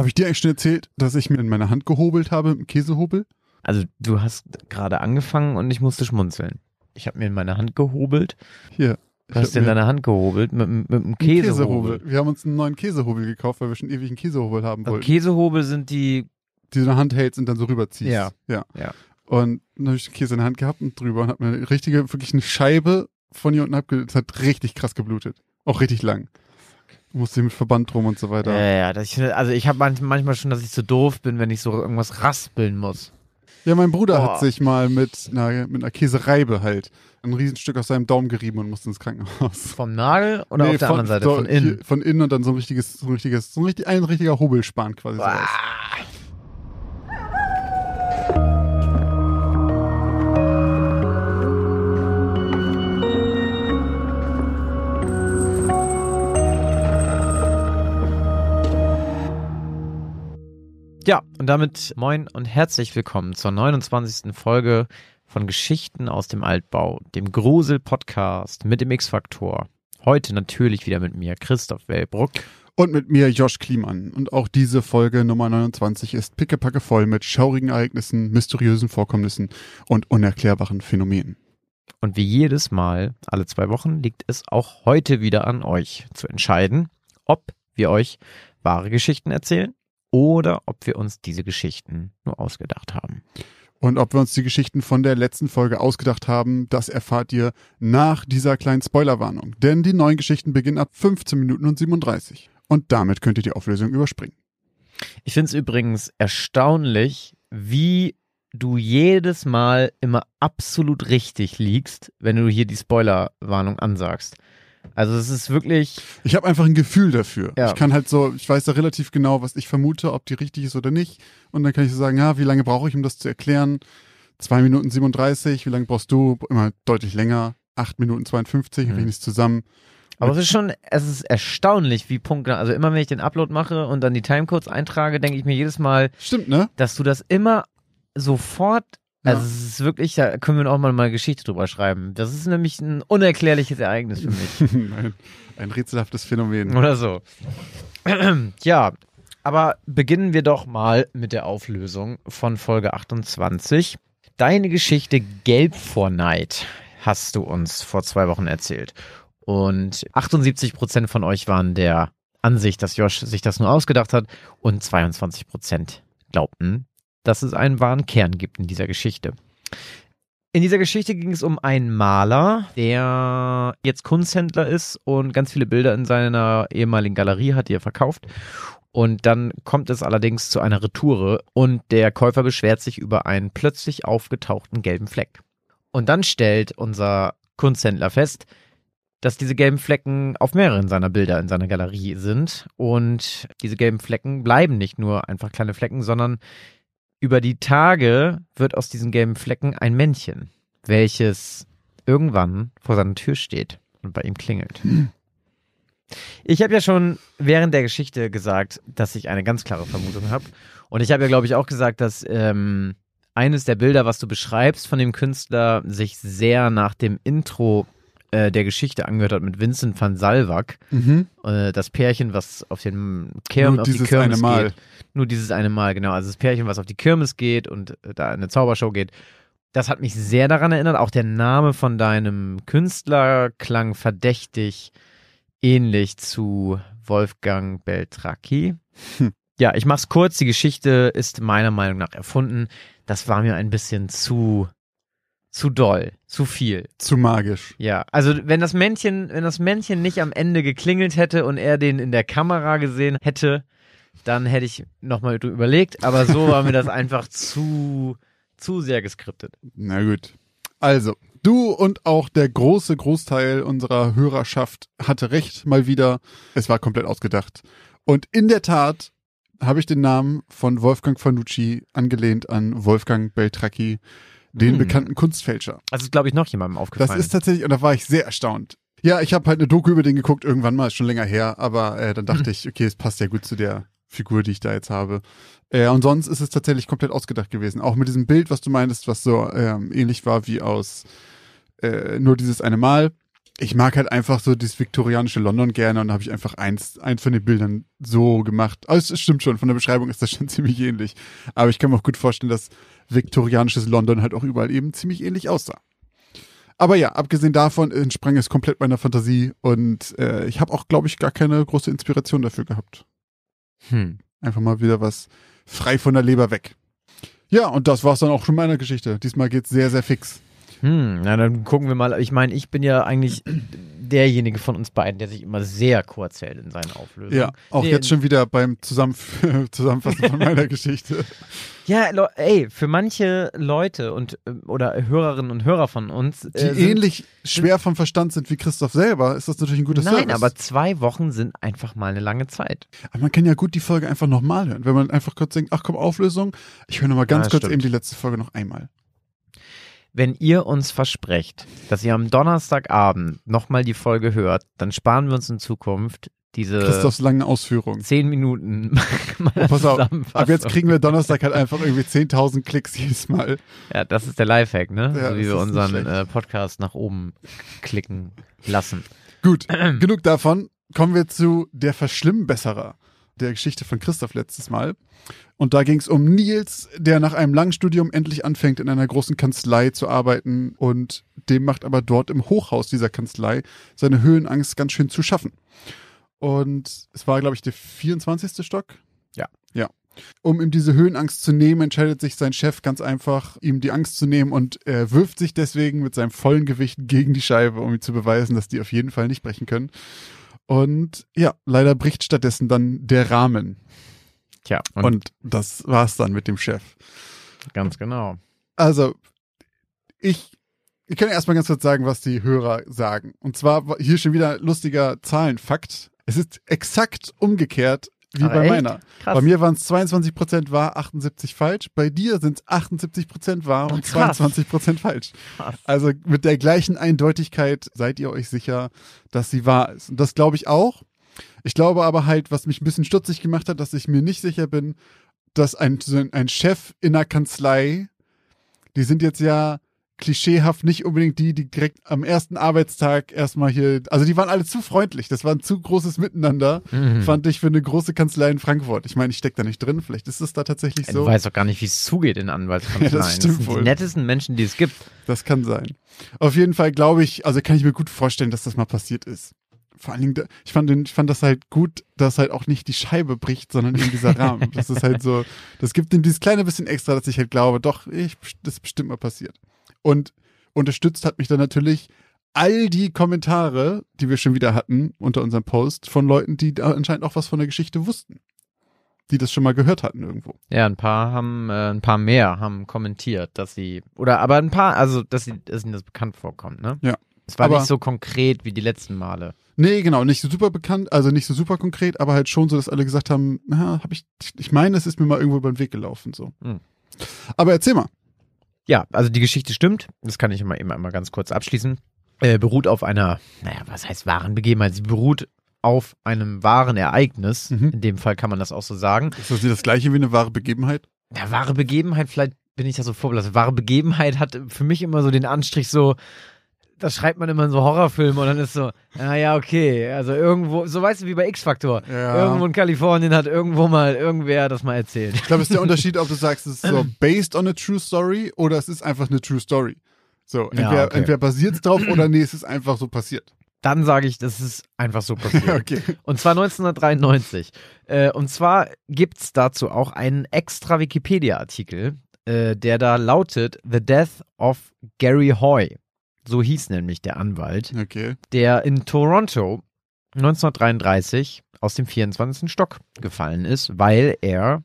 Habe ich dir eigentlich schon erzählt, dass ich mir in meine Hand gehobelt habe mit dem Käsehobel? Also du hast gerade angefangen und ich musste schmunzeln. Ich habe mir in meine Hand gehobelt. Hier. Du hast dir in deine Hand gehobelt mit, mit einem Käsehobel. Käsehobel. Wir haben uns einen neuen Käsehobel gekauft, weil wir schon ewig einen Käsehobel haben wollten. Käsehobel sind die, die du in der Hand hältst und dann so rüberziehst. Ja. ja. Ja. Und dann habe ich den Käse in der Hand gehabt und drüber und habe mir eine richtige, wirklich eine Scheibe von hier unten abge... Das hat richtig krass geblutet. Auch richtig lang. Musste mit Verband drum und so weiter. ja, ja, das ich, also ich habe manchmal schon, dass ich zu doof bin, wenn ich so irgendwas raspeln muss. Ja, mein Bruder Boah. hat sich mal mit einer, mit einer Käsereibe halt ein Riesenstück aus seinem Daumen gerieben und musste ins Krankenhaus. Vom Nagel oder Nee, auf der von, anderen Seite? Von innen? Von innen und dann so ein richtiges, so ein richtiges, so ein, richtig, ein richtiger Hobelspan quasi. So Ja, und damit moin und herzlich willkommen zur 29. Folge von Geschichten aus dem Altbau, dem Grusel-Podcast mit dem X-Faktor. Heute natürlich wieder mit mir, Christoph Wellbruck. Und mit mir Josh Kliemann. Und auch diese Folge Nummer 29 ist pickepacke voll mit schaurigen Ereignissen, mysteriösen Vorkommnissen und unerklärbaren Phänomenen. Und wie jedes Mal, alle zwei Wochen, liegt es auch heute wieder an euch zu entscheiden, ob wir euch wahre Geschichten erzählen oder ob wir uns diese Geschichten nur ausgedacht haben. Und ob wir uns die Geschichten von der letzten Folge ausgedacht haben, das erfahrt ihr nach dieser kleinen Spoilerwarnung. Denn die neuen Geschichten beginnen ab 15 Minuten und 37. Und damit könnt ihr die Auflösung überspringen. Ich finde es übrigens erstaunlich, wie du jedes Mal immer absolut richtig liegst, wenn du hier die Spoilerwarnung ansagst. Also es ist wirklich, Ich habe einfach ein Gefühl dafür. Ja. Ich kann halt so, ich weiß da relativ genau, was ich vermute, ob die richtig ist oder nicht. Und dann kann ich so sagen, ja, wie lange brauche ich, um das zu erklären? Zwei Minuten 37, wie lange brauchst du? Immer deutlich länger. Acht Minuten 52, Mhm. mhm. ich zusammen. aber es ist schon, es ist erstaunlich, wie Punkte, also immer wenn ich den Upload mache und dann die Timecodes eintrage, denke ich mir jedes Mal, Stimmt, ne? dass du das immer sofort. Also es ist wirklich, da können wir auch mal eine Geschichte drüber schreiben. Das ist nämlich ein unerklärliches Ereignis für mich. ein, ein rätselhaftes Phänomen. Oder so. ja, aber beginnen wir doch mal mit der Auflösung von Folge 28. Deine Geschichte Gelb vor Neid hast du uns vor zwei Wochen erzählt. Und 78 Prozent von euch waren der Ansicht, dass Josh sich das nur ausgedacht hat und 22 Prozent glaubten, dass es einen wahren Kern gibt in dieser Geschichte. In dieser Geschichte ging es um einen Maler, der jetzt Kunsthändler ist und ganz viele Bilder in seiner ehemaligen Galerie hat, die er verkauft. Und dann kommt es allerdings zu einer Retoure und der Käufer beschwert sich über einen plötzlich aufgetauchten gelben Fleck. Und dann stellt unser Kunsthändler fest, dass diese gelben Flecken auf mehreren seiner Bilder in seiner Galerie sind. Und diese gelben Flecken bleiben nicht nur einfach kleine Flecken, sondern über die Tage wird aus diesen gelben Flecken ein Männchen, welches irgendwann vor seiner Tür steht und bei ihm klingelt. Ich habe ja schon während der Geschichte gesagt, dass ich eine ganz klare Vermutung habe. Und ich habe ja, glaube ich, auch gesagt, dass ähm, eines der Bilder, was du beschreibst von dem Künstler, sich sehr nach dem Intro äh, der Geschichte angehört hat mit Vincent van Salwak. Mhm. Äh, das Pärchen, was auf den Kirm, Nur auf die Kirmes eine Mal. geht. Nur dieses eine Mal, genau. Also das Pärchen, was auf die Kirmes geht und äh, da in eine Zaubershow geht. Das hat mich sehr daran erinnert. Auch der Name von deinem Künstler klang verdächtig ähnlich zu Wolfgang Beltracchi. Hm. Ja, ich mach's kurz. Die Geschichte ist meiner Meinung nach erfunden. Das war mir ein bisschen zu, zu doll, zu viel. Zu magisch. Ja, also wenn das Männchen, wenn das Männchen nicht am Ende geklingelt hätte und er den in der Kamera gesehen hätte, dann hätte ich nochmal überlegt, aber so war mir das einfach zu, zu sehr geskriptet. Na gut. Also, du und auch der große Großteil unserer Hörerschaft hatte recht, mal wieder. Es war komplett ausgedacht. Und in der Tat habe ich den Namen von Wolfgang Fanucci angelehnt an Wolfgang Beltracchi, den Hm. bekannten Kunstfälscher. Also ist, glaube ich, noch jemandem aufgefallen. Das ist tatsächlich, und da war ich sehr erstaunt. Ja, ich habe halt eine Doku über den geguckt, irgendwann mal, ist schon länger her, aber äh, dann dachte ich, okay, es passt ja gut zu der Figur, die ich da jetzt habe. Äh, und sonst ist es tatsächlich komplett ausgedacht gewesen. Auch mit diesem Bild, was du meintest, was so ähm, ähnlich war wie aus äh, nur dieses eine Mal. Ich mag halt einfach so das viktorianische London gerne und da habe ich einfach eins, eins von den Bildern so gemacht. Also es stimmt schon, von der Beschreibung ist das schon ziemlich ähnlich. Aber ich kann mir auch gut vorstellen, dass viktorianisches London halt auch überall eben ziemlich ähnlich aussah. Aber ja, abgesehen davon entsprang es komplett meiner Fantasie und äh, ich habe auch, glaube ich, gar keine große Inspiration dafür gehabt. Hm. Einfach mal wieder was frei von der Leber weg. Ja, und das war's dann auch schon meiner Geschichte. Diesmal geht's sehr, sehr fix. Hm, na dann gucken wir mal. Ich meine, ich bin ja eigentlich derjenige von uns beiden, der sich immer sehr kurz hält in seinen Auflösungen. Ja, auch Nee, jetzt schon wieder beim Zusammenf Zusammenfassen von meiner Geschichte. Ja, ey, für manche Leute und äh, oder Hörerinnen und Hörer von uns, Die äh, sind, ähnlich schwer vom Verstand sind wie Christoph selber, ist das natürlich ein gutes Nein, Service. aber zwei Wochen sind einfach mal eine lange Zeit. Aber man kann ja gut die Folge einfach nochmal hören. Wenn man einfach kurz denkt, ach komm, Auflösung. Ich höre nochmal ganz Ja, kurz stimmt. eben die letzte Folge noch einmal. Wenn ihr uns versprecht, dass ihr am Donnerstagabend nochmal die Folge hört, dann sparen wir uns in Zukunft diese Christophs langen Ausführungen. zehn Minuten Oh, pass auf, ab jetzt kriegen wir Donnerstag halt einfach irgendwie 10.000 Klicks jedes Mal. Ja, das ist der Lifehack, ne? Ja, so wie das wir unseren äh, Podcast nach oben klicken lassen. Gut, genug davon. Kommen wir zu der Verschlimmbesserer der Geschichte von Christoph letztes Mal. Und da ging es um Nils, der nach einem langen Studium endlich anfängt, in einer großen Kanzlei zu arbeiten und dem macht aber dort im Hochhaus dieser Kanzlei seine Höhenangst ganz schön zu schaffen. Und es war, glaube ich, der 24. Stock. Ja. Ja. Um ihm diese Höhenangst zu nehmen, entscheidet sich sein Chef ganz einfach, ihm die Angst zu nehmen und er wirft sich deswegen mit seinem vollen Gewicht gegen die Scheibe, um ihm zu beweisen, dass die auf jeden Fall nicht brechen können. Und ja, leider bricht stattdessen dann der Rahmen. Tja, und, Und, das war's dann mit dem Chef. ganz genau. Also, ich, ich kann erstmal ganz kurz sagen, was die Hörer sagen. Und zwar war hier schon wieder lustiger Zahlenfakt. Es ist exakt umgekehrt wie Aber bei echt? meiner. Krass. Bei mir waren es 22% wahr, 78 falsch. Bei dir sind es 78% wahr und Krass. 22% falsch. Krass. Also mit der gleichen Eindeutigkeit seid ihr euch sicher, dass sie wahr ist. Und das glaube ich auch. Ich glaube aber halt, was mich ein bisschen stutzig gemacht hat, dass ich mir nicht sicher bin, dass ein, ein Chef in einer Kanzlei, die sind jetzt ja klischeehaft nicht unbedingt die, die direkt am ersten Arbeitstag erstmal hier, also die waren alle zu freundlich, das war ein zu großes Miteinander, Mhm. fand ich für eine große Kanzlei in Frankfurt. Ich meine, ich stecke da nicht drin, vielleicht ist es da tatsächlich so. weißt doch gar nicht, wie es zugeht in Anwaltskanzleien. Ja, das stimmt sind wohl. die nettesten Menschen, die es gibt. Das kann sein. Auf jeden Fall glaube ich, also kann ich mir gut vorstellen, dass das mal passiert ist. Vor allen Dingen, ich fand, den, ich fand das halt gut, dass halt auch nicht die Scheibe bricht, sondern eben dieser Rahmen. Das ist halt so, das gibt ihm dieses kleine bisschen extra, dass ich halt glaube, doch, ich, das ist bestimmt mal passiert. Und unterstützt hat mich dann natürlich all die Kommentare, die wir schon wieder hatten unter unserem Post, von Leuten, die da anscheinend auch was von der Geschichte wussten. Die das schon mal gehört hatten irgendwo. Ja, ein paar haben, äh, ein paar mehr haben kommentiert, dass sie, oder aber ein paar, also dass, sie, dass ihnen das bekannt vorkommt, ne? Ja. Es war Aber- nicht so konkret wie die letzten Male. Nee, genau, nicht so super bekannt, also nicht so super konkret, aber halt schon so, dass alle gesagt haben, na, hab ich, ich meine, es ist mir mal irgendwo über den Weg gelaufen, so. Hm. Aber erzähl mal. Ja, also die Geschichte stimmt. Das kann ich immer, immer, immer ganz kurz abschließen. Äh, beruht auf einer, naja, was heißt wahren Begebenheit? Sie beruht auf einem wahren Ereignis. Mhm. In dem Fall kann man das auch so sagen. Ist das nicht das gleiche wie eine wahre Begebenheit? Ja, wahre Begebenheit, vielleicht bin ich da so vorbelastet. Wahre Begebenheit hat für mich immer so den Anstrich so, das schreibt man immer in so Horrorfilmen und dann ist so, ah ja, okay, also irgendwo, so weißt du wie bei X-Factor. Ja. Irgendwo in Kalifornien hat irgendwo mal irgendwer das mal erzählt. Ich glaube, es ist der Unterschied, ob du sagst, es ist so based on a true story oder es ist einfach eine true story. So, Ja, entweder, okay. entweder basiert es drauf oder nee, es ist einfach so passiert. Dann sage ich, das ist einfach so passiert. okay. Und zwar 1993. Äh, und zwar gibt's dazu auch einen extra Wikipedia-Artikel, äh, der da lautet The Death of Gary Hoy. So hieß nämlich der Anwalt, Okay. der in Toronto 1933 aus dem 24. Stock gefallen ist, weil er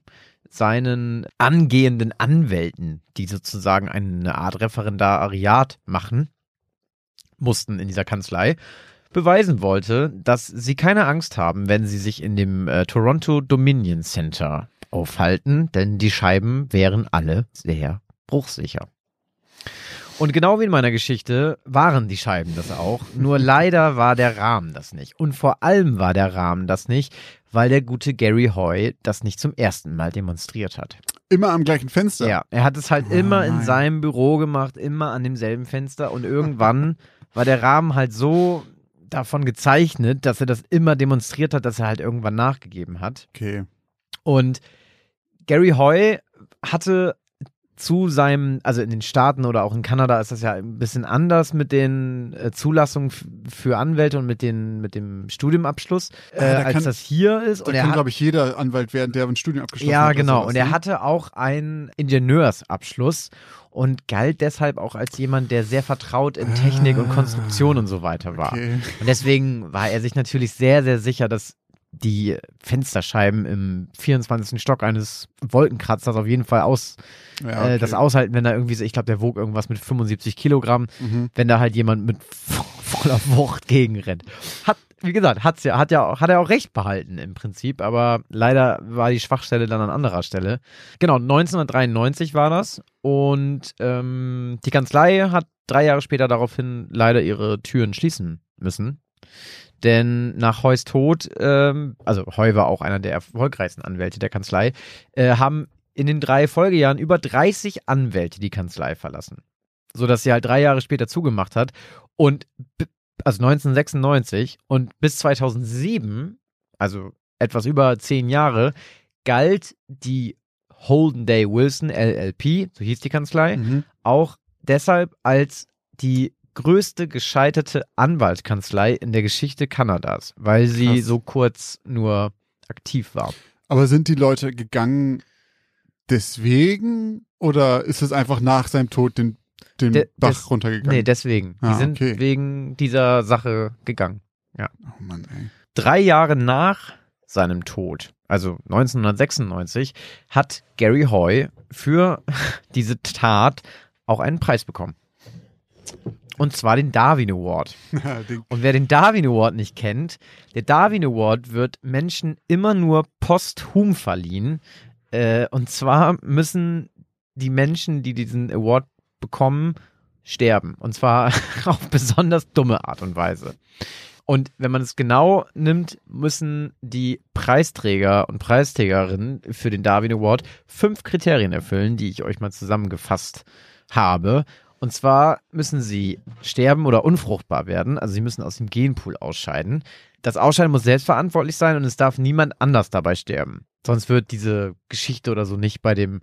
seinen angehenden Anwälten, die sozusagen eine Art Referendariat machen mussten in dieser Kanzlei, beweisen wollte, dass sie keine Angst haben, wenn sie sich in dem äh, Toronto Dominion Center aufhalten, denn die Scheiben wären alle sehr bruchsicher. Und genau wie in meiner Geschichte waren die Scheiben das auch, nur leider war der Rahmen das nicht. Und vor allem war der Rahmen das nicht, weil der gute Gary Hoy das nicht zum ersten Mal demonstriert hat. Immer am gleichen Fenster. Ja, er hat es halt Oh immer in nein. seinem Büro gemacht, immer an demselben Fenster und irgendwann war der Rahmen halt so davon gezeichnet, dass er das immer demonstriert hat, dass er halt irgendwann nachgegeben hat. Okay. Und Gary Hoy hatte zu seinem, also in den Staaten oder auch in Kanada ist das ja ein bisschen anders mit den äh, Zulassungen für Anwälte und mit, den, mit dem Studiumabschluss, äh, Ah, da als kann- das hier ist. Da Und er kann, glaube ich, jeder Anwalt werden, der ein Studium abgeschlossen ja, hat. oder genau. sowas, Und er ne? hatte auch einen Ingenieursabschluss und galt deshalb auch als jemand, der sehr vertraut in Technik und Ah, Konstruktion und so weiter war. Okay. Und deswegen war er sich natürlich sehr, sehr sicher, dass die Fensterscheiben im 24. Stock eines Wolkenkratzers auf jeden Fall aus, Ja, äh, okay. das aushalten, wenn da irgendwie, so- ich glaube, der wog irgendwas mit 75 Kilogramm, Mhm. wenn da halt jemand mit voller Wucht gegenrennt. Hat, wie gesagt, hat's ja, hat ja, hat er auch recht behalten im Prinzip, aber leider war die Schwachstelle dann an anderer Stelle. Genau, 1993 war das und ähm, die Kanzlei hat drei Jahre später daraufhin leider ihre Türen schließen müssen. Denn nach Heus Tod, ähm, also Heu war auch einer der erfolgreichsten Anwälte der Kanzlei, äh, haben in den drei Folgejahren über 30 Anwälte die Kanzlei verlassen. Sodass sie halt drei Jahre später zugemacht hat. Und also 1996 und bis 2007, also etwas über zehn Jahre, galt die Holden Day Wilson LLP, so hieß die Kanzlei, Mhm. auch deshalb als die größte gescheiterte Anwaltskanzlei in der Geschichte Kanadas, weil sie Krass. so kurz nur aktiv war. Aber sind die Leute gegangen deswegen oder ist es einfach nach seinem Tod den, den De- Bach des- runtergegangen? Nee, deswegen. Die Ah, sind okay. wegen dieser Sache gegangen. oh Mann, ey. Drei Jahre nach seinem Tod, also 1996, hat Gary Hoy für diese Tat auch einen Preis bekommen. Und zwar den Darwin Award. Und wer den Darwin Award nicht kennt, der Darwin Award wird Menschen immer nur posthum verliehen. Äh, und zwar müssen die Menschen, die diesen Award bekommen, sterben. Und zwar auf besonders dumme Art und Weise. Und wenn man es genau nimmt, müssen die Preisträger und Preisträgerinnen für den Darwin Award fünf Kriterien erfüllen, die ich euch mal zusammengefasst habe. Und zwar müssen sie sterben oder unfruchtbar werden. Also sie müssen aus dem Genpool ausscheiden. Das Ausscheiden muss selbstverantwortlich sein und es darf niemand anders dabei sterben. Sonst wird diese Geschichte oder so nicht bei dem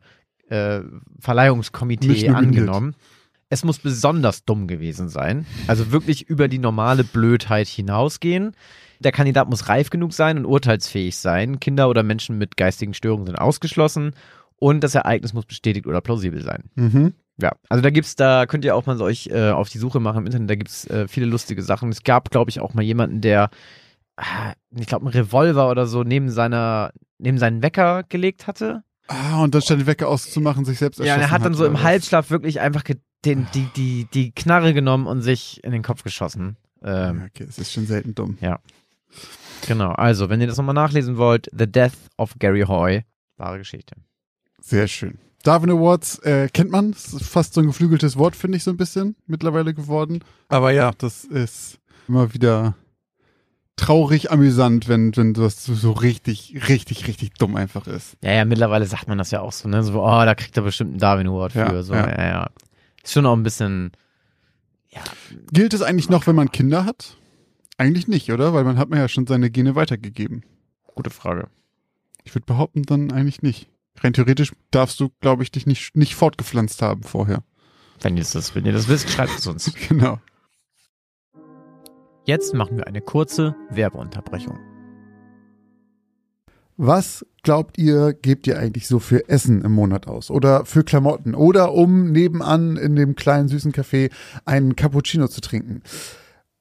äh, Verleihungskomitee angenommen. Es muss besonders dumm gewesen sein. Also wirklich über die normale Blödheit hinausgehen. Der Kandidat muss reif genug sein und urteilsfähig sein. Kinder oder Menschen mit geistigen Störungen sind ausgeschlossen. Und das Ereignis muss bestätigt oder plausibel sein. Mhm. Ja, also da gibt's, da könnt ihr auch mal so euch äh, auf die Suche machen im Internet, da gibt's äh, viele lustige Sachen. Es gab, glaube ich, auch mal jemanden, der, ah, ich glaube, einen Revolver oder so neben seiner, neben seinen Wecker gelegt hatte. Ah, und dann statt den Wecker auszumachen, sich selbst Ja, und erschossen er hat dann so oder im? Halbschlaf wirklich einfach den, die, die, die Knarre genommen und sich in den Kopf geschossen. Ähm, Ja, okay, es ist schon selten dumm. Genau, also, wenn ihr das nochmal nachlesen wollt, The Death of Gary Hoy, wahre Geschichte. Sehr schön. Darwin Awards äh, kennt man. Das ist fast so ein geflügeltes Wort, finde ich so ein bisschen mittlerweile geworden. Aber ja, das ist immer wieder traurig amüsant, wenn, wenn das so, richtig, richtig, richtig dumm einfach ist. Ja, ja, mittlerweile sagt man das ja auch so, ne? So, oh, da kriegt er bestimmt einen Darwin Award Ja, für. So, ja. ja. ja, Ist schon auch ein bisschen, Gilt es eigentlich noch, wenn man Kinder hat? Eigentlich nicht, oder? Weil man hat man ja schon seine Gene weitergegeben. gute Frage. Ich würde behaupten, dann eigentlich nicht. Rein theoretisch darfst du, glaube ich, dich nicht, nicht fortgepflanzt haben vorher. Wenn ihr das, wenn ihr das wisst, schreibt es uns. Genau. Jetzt machen wir eine kurze Werbeunterbrechung. Was glaubt ihr, gebt ihr eigentlich so für Essen im Monat aus? Oder für Klamotten? Oder um nebenan in dem kleinen süßen Café einen Cappuccino zu trinken?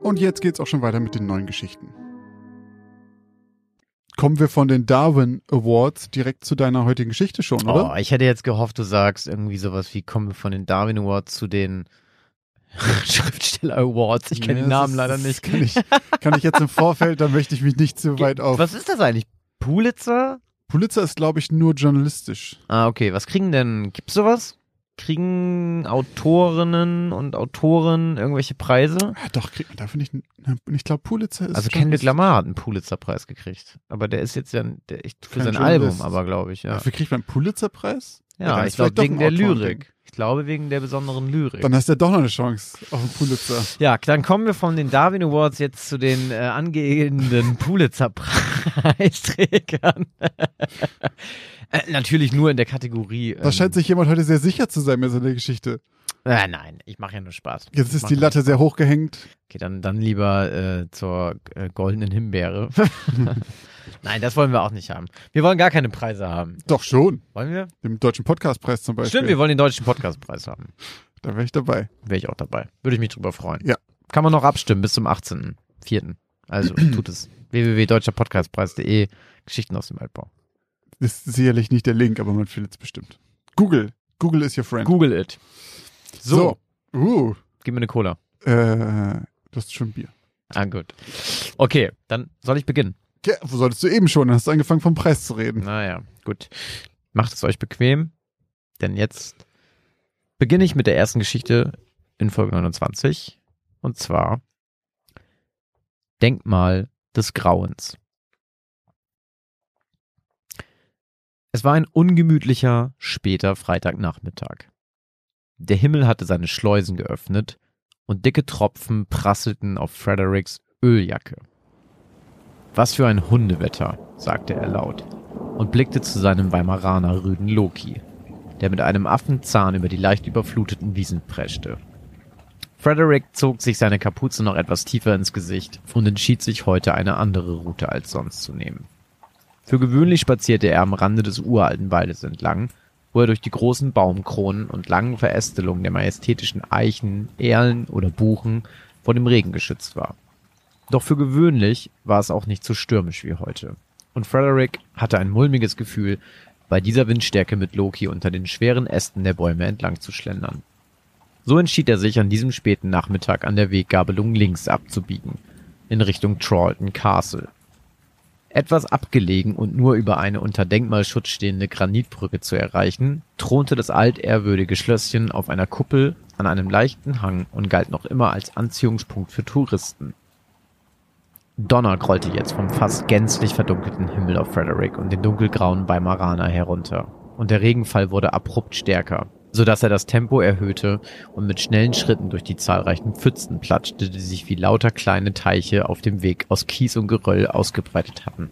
Und jetzt geht's auch schon weiter mit den neuen Geschichten. Kommen wir von den Darwin Awards direkt zu deiner heutigen Geschichte schon, oder? Oh, ich hätte jetzt gehofft, du sagst irgendwie sowas wie, kommen wir von den Darwin Awards zu den Schriftsteller Awards. Ich kenne Nee, den Namen ist- leider nicht. Kann ich, kann ich jetzt im Vorfeld, da möchte ich mich nicht zu weit auf. Was ist das eigentlich? Pulitzer? Pulitzer ist, glaube ich, nur journalistisch. Ah, okay. Was kriegen denn, gibt's sowas? Kriegen Autorinnen und Autoren irgendwelche Preise? Ja, doch, kriegt man dafür nicht. Ich glaube, Pulitzer ist. Also. Kendrick Lamar hat einen Pulitzer-Preis gekriegt. Aber der ist jetzt ja der, ich, für sein Album, aber glaube ich, ja. Dafür kriegt man einen Pulitzer-Preis? Ja, dann ich glaube wegen der. Lyrik. Ich glaube wegen der besonderen Lyrik. Dann hast du ja doch noch eine Chance auf einen Pulitzer. Ja, dann kommen wir von den Darwin Awards jetzt zu den äh, angehenden Pulitzer-Preisträgern. äh, natürlich nur in der Kategorie. Ähm, Da scheint sich jemand heute sehr sicher zu sein mit seiner Geschichte. äh, nein, ich mache ja nur Spaß. Jetzt ist die Latte Spaß. sehr hoch gehängt. Okay, dann, dann lieber äh, zur äh, goldenen Himbeere. nein, das wollen wir auch nicht haben. Wir wollen gar keine Preise haben. Doch schon. Wollen wir? Dem Deutschen Podcastpreis zum Beispiel. Stimmt, wir wollen den deutschen Podcastpreis haben. Da wäre ich dabei. Wäre ich auch dabei. Würde ich mich drüber freuen. Ja. Kann man noch abstimmen bis zum 18.04. Also tut es. www.deutscherpodcastpreis.de Geschichten aus dem Altbau. Ist sicherlich nicht der Link, aber man findet es bestimmt. Google. Google is your friend. Google it. So, So. Uh. gib mir eine Cola. Äh, du hast schon Bier. Ah, gut. Okay, dann soll ich beginnen. Ja, wo solltest du eben schon? Dann hast du angefangen vom Preis zu reden. Naja, gut. Macht es euch bequem, denn jetzt beginne ich mit der ersten Geschichte in Folge 29. Und zwar Denkmal des Grauens. Es war ein ungemütlicher, später Freitagnachmittag. Der Himmel hatte seine Schleusen geöffnet und dicke Tropfen prasselten auf Fredericks Öljacke. Was für ein Hundewetter, sagte er laut und blickte zu seinem Weimaraner Rüden Loki, der mit einem Affenzahn über die leicht überfluteten Wiesen preschte. Frederick zog sich seine Kapuze noch etwas tiefer ins Gesicht und entschied sich heute eine andere Route als sonst zu nehmen. Für gewöhnlich spazierte er am Rande des uralten Waldes entlang, wo er durch die großen Baumkronen und langen Verästelungen der majestätischen Eichen, Erlen oder Buchen vor dem Regen geschützt war. Doch für gewöhnlich war es auch nicht so stürmisch wie heute. Und Frederick hatte ein mulmiges Gefühl, bei dieser Windstärke mit Loki unter den schweren Ästen der Bäume entlang zu schlendern. So entschied er sich an diesem späten Nachmittag an der Weggabelung links abzubiegen, in Richtung Trawlton Castle. Etwas abgelegen und nur über eine unter Denkmalschutz stehende Granitbrücke zu erreichen, thronte das altehrwürdige Schlösschen auf einer Kuppel an einem leichten Hang und galt noch immer als Anziehungspunkt für Touristen. Donner grollte jetzt vom fast gänzlich verdunkelten Himmel auf Frederick und den dunkelgrauen Weimaraner herunter, und der Regenfall wurde abrupt stärker, so dass er das Tempo erhöhte und mit schnellen Schritten durch die zahlreichen Pfützen platschte, die sich wie lauter kleine Teiche auf dem Weg aus Kies und Geröll ausgebreitet hatten.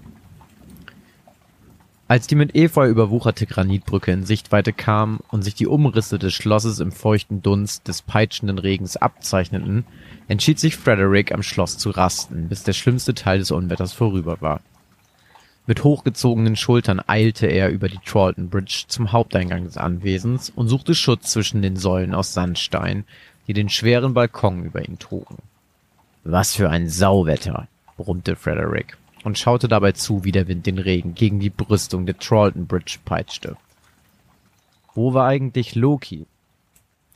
Als die mit Efeu überwucherte Granitbrücke in Sichtweite kam und sich die Umrisse des Schlosses im feuchten Dunst des peitschenden Regens abzeichneten, entschied sich Frederick am Schloss zu rasten, bis der schlimmste Teil des Unwetters vorüber war. Mit hochgezogenen Schultern eilte er über die Trawlton Bridge zum Haupteingang des Anwesens und suchte Schutz zwischen den Säulen aus Sandstein, die den schweren Balkon über ihn trugen. Was für ein Sauwetter, brummte Frederick und schaute dabei zu, wie der Wind den Regen gegen die Brüstung der Trawlton Bridge peitschte. Wo war eigentlich Loki?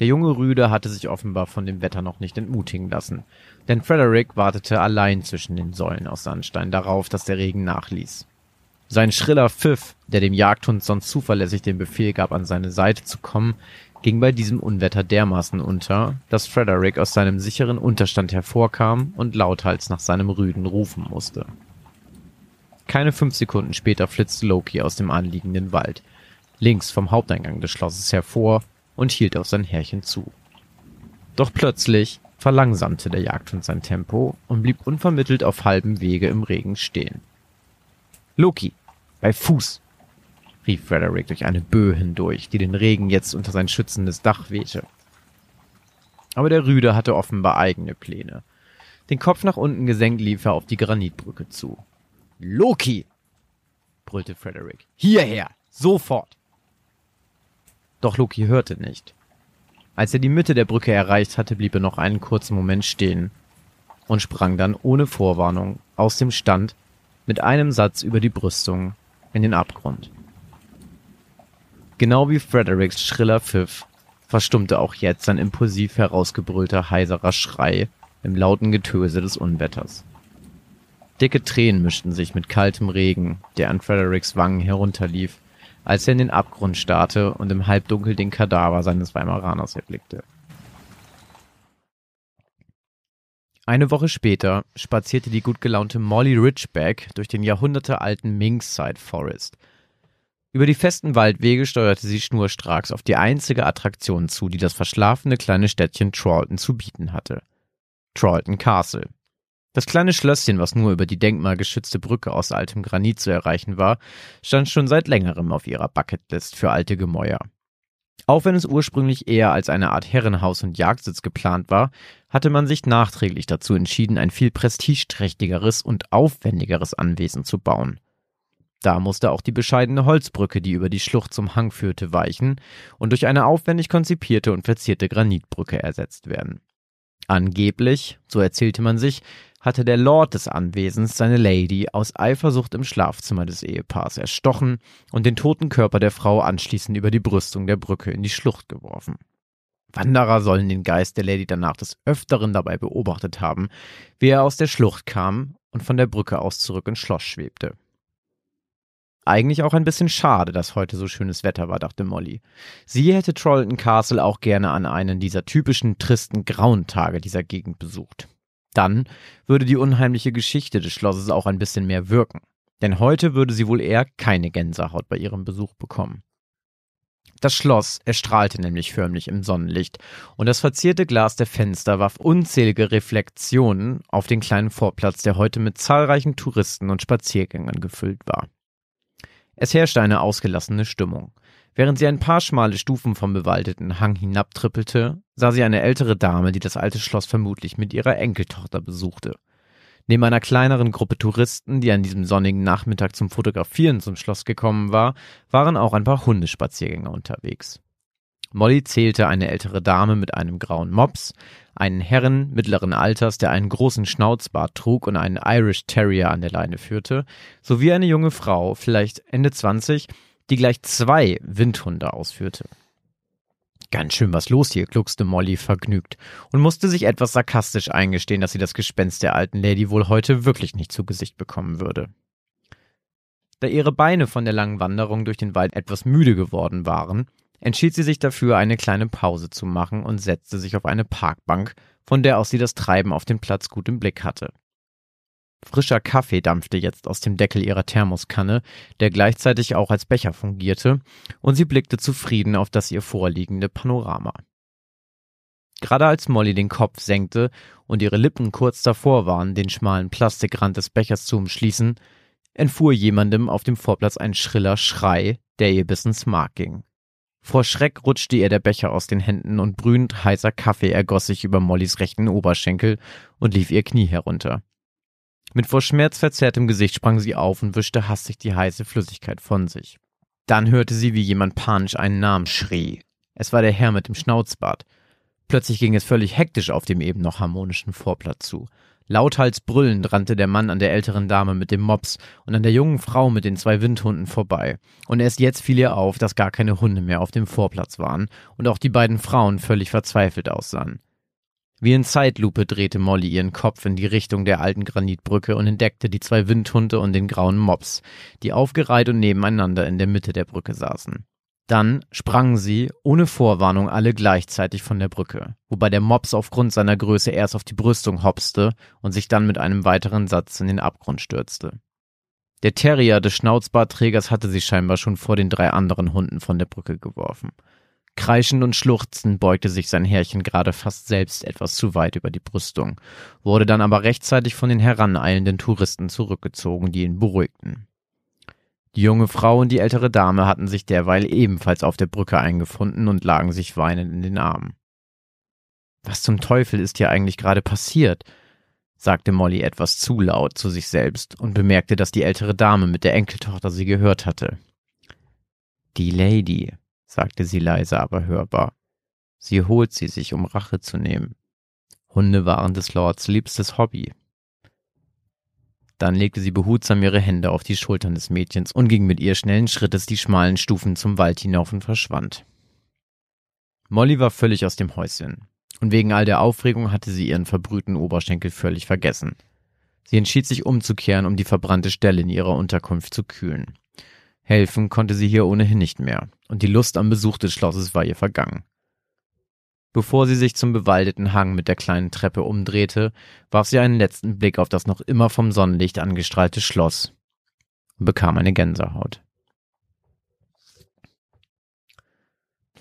Der junge Rüde hatte sich offenbar von dem Wetter noch nicht entmutigen lassen, denn Frederick wartete allein zwischen den Säulen aus Sandstein darauf, dass der Regen nachließ. Sein schriller Pfiff, der dem Jagdhund sonst zuverlässig den Befehl gab, an seine Seite zu kommen, ging bei diesem Unwetter dermaßen unter, dass Frederick aus seinem sicheren Unterstand hervorkam und lauthals nach seinem Rüden rufen musste. Keine fünf Sekunden später flitzte Loki aus dem anliegenden Wald, links vom Haupteingang des Schlosses hervor und hielt auf sein Herrchen zu. Doch plötzlich verlangsamte der Jagdhund sein Tempo und blieb unvermittelt auf halbem Wege im Regen stehen. Loki, bei Fuß! rief Frederick durch eine Böe hindurch, die den Regen jetzt unter sein schützendes Dach wehte. Aber der Rüde hatte offenbar eigene Pläne. Den Kopf nach unten gesenkt lief er auf die Granitbrücke zu. Loki! brüllte Frederick. Hierher! Sofort! Doch Loki hörte nicht. Als er die Mitte der Brücke erreicht hatte, blieb er noch einen kurzen Moment stehen und sprang dann ohne Vorwarnung aus dem Stand mit einem Satz über die Brüstung in den Abgrund. Genau wie Fredericks schriller Pfiff verstummte auch jetzt sein impulsiv herausgebrüllter heiserer Schrei im lauten Getöse des Unwetters. Dicke Tränen mischten sich mit kaltem Regen, der an Fredericks Wangen herunterlief, als er in den Abgrund starrte und im Halbdunkel den Kadaver seines Weimaraners erblickte. Eine Woche später spazierte die gut gelaunte Molly Ridgeback durch den jahrhundertealten Minkside Forest – über die festen Waldwege steuerte sie schnurstracks auf die einzige Attraktion zu, die das verschlafene kleine Städtchen Tralton zu bieten hatte. Tralton Castle. Das kleine Schlösschen, was nur über die denkmalgeschützte Brücke aus altem Granit zu erreichen war, stand schon seit längerem auf ihrer Bucketlist für alte Gemäuer. Auch wenn es ursprünglich eher als eine Art Herrenhaus und Jagdsitz geplant war, hatte man sich nachträglich dazu entschieden, ein viel prestigeträchtigeres und aufwendigeres Anwesen zu bauen. Da musste auch die bescheidene Holzbrücke, die über die Schlucht zum Hang führte, weichen und durch eine aufwendig konzipierte und verzierte Granitbrücke ersetzt werden. Angeblich, so erzählte man sich, hatte der Lord des Anwesens seine Lady aus Eifersucht im Schlafzimmer des Ehepaars erstochen und den toten Körper der Frau anschließend über die Brüstung der Brücke in die Schlucht geworfen. Wanderer sollen den Geist der Lady danach des Öfteren dabei beobachtet haben, wie er aus der Schlucht kam und von der Brücke aus zurück ins Schloss schwebte. Eigentlich auch ein bisschen schade, dass heute so schönes Wetter war, dachte Molly. Sie hätte Trollton Castle auch gerne an einen dieser typischen tristen grauen Tage dieser Gegend besucht. Dann würde die unheimliche Geschichte des Schlosses auch ein bisschen mehr wirken. Denn heute würde sie wohl eher keine Gänsehaut bei ihrem Besuch bekommen. Das Schloss erstrahlte nämlich förmlich im Sonnenlicht, und das verzierte Glas der Fenster warf unzählige Reflexionen auf den kleinen Vorplatz, der heute mit zahlreichen Touristen und Spaziergängern gefüllt war. Es herrschte eine ausgelassene Stimmung. Während sie ein paar schmale Stufen vom bewaldeten Hang hinabtrippelte, sah sie eine ältere Dame, die das alte Schloss vermutlich mit ihrer Enkeltochter besuchte. Neben einer kleineren Gruppe Touristen, die an diesem sonnigen Nachmittag zum Fotografieren zum Schloss gekommen war, waren auch ein paar Hundespaziergänger unterwegs. Molly zählte eine ältere Dame mit einem grauen Mops, einen Herren mittleren Alters, der einen großen Schnauzbart trug und einen Irish Terrier an der Leine führte, sowie eine junge Frau, vielleicht Ende 20, die gleich zwei Windhunde ausführte. Ganz schön was los hier, gluckste Molly vergnügt und musste sich etwas sarkastisch eingestehen, dass sie das Gespenst der alten Lady wohl heute wirklich nicht zu Gesicht bekommen würde. Da ihre Beine von der langen Wanderung durch den Wald etwas müde geworden waren, entschied sie sich dafür, eine kleine Pause zu machen und setzte sich auf eine Parkbank, von der aus sie das Treiben auf dem Platz gut im Blick hatte. Frischer Kaffee dampfte jetzt aus dem Deckel ihrer Thermoskanne, der gleichzeitig auch als Becher fungierte, und sie blickte zufrieden auf das ihr vorliegende Panorama. Gerade als Molly den Kopf senkte und ihre Lippen kurz davor waren, den schmalen Plastikrand des Bechers zu umschließen, entfuhr jemandem auf dem Vorplatz ein schriller Schrei, der ihr bis ins Mark ging. Vor Schreck rutschte ihr der Becher aus den Händen und brühend heißer Kaffee ergoss sich über Mollys rechten Oberschenkel und lief ihr Knie herunter. Mit vor Schmerz verzerrtem Gesicht sprang sie auf und wischte hastig die heiße Flüssigkeit von sich. Dann hörte sie, wie jemand panisch einen Namen schrie. Es war der Herr mit dem Schnauzbart. Plötzlich ging es völlig hektisch auf dem eben noch harmonischen Vorplatz zu. Lauthals brüllend rannte der Mann an der älteren Dame mit dem Mops und an der jungen Frau mit den zwei Windhunden vorbei. Und erst jetzt fiel ihr auf, dass gar keine Hunde mehr auf dem Vorplatz waren und auch die beiden Frauen völlig verzweifelt aussahen. Wie in Zeitlupe drehte Molly ihren Kopf in die Richtung der alten Granitbrücke und entdeckte die zwei Windhunde und den grauen Mops, die aufgereiht und nebeneinander in der Mitte der Brücke saßen. Dann sprangen sie, ohne Vorwarnung, alle gleichzeitig von der Brücke, wobei der Mops aufgrund seiner Größe erst auf die Brüstung hopste und sich dann mit einem weiteren Satz in den Abgrund stürzte. Der Terrier des Schnauzbartträgers hatte sich scheinbar schon vor den drei anderen Hunden von der Brücke geworfen. Kreischend und schluchzend beugte sich sein Herrchen gerade fast selbst etwas zu weit über die Brüstung, wurde dann aber rechtzeitig von den heraneilenden Touristen zurückgezogen, die ihn beruhigten. Die junge Frau und die ältere Dame hatten sich derweil ebenfalls auf der Brücke eingefunden und lagen sich weinend in den Armen. Was zum Teufel ist hier eigentlich gerade passiert? sagte Molly etwas zu laut zu sich selbst und bemerkte, dass die ältere Dame mit der Enkeltochter sie gehört hatte. Die Lady, sagte sie leise, aber hörbar. Sie holt sie sich, um Rache zu nehmen. Hunde waren des Lords liebstes Hobby. Dann legte sie behutsam ihre Hände auf die Schultern des Mädchens und ging mit ihr schnellen Schrittes die schmalen Stufen zum Wald hinauf und verschwand. Molly war völlig aus dem Häuschen, und wegen all der Aufregung hatte sie ihren verbrühten Oberschenkel völlig vergessen. Sie entschied sich umzukehren, um die verbrannte Stelle in ihrer Unterkunft zu kühlen. Helfen konnte sie hier ohnehin nicht mehr, und die Lust am Besuch des Schlosses war ihr vergangen. Bevor sie sich zum bewaldeten Hang mit der kleinen Treppe umdrehte, warf sie einen letzten Blick auf das noch immer vom Sonnenlicht angestrahlte Schloss und bekam eine Gänsehaut.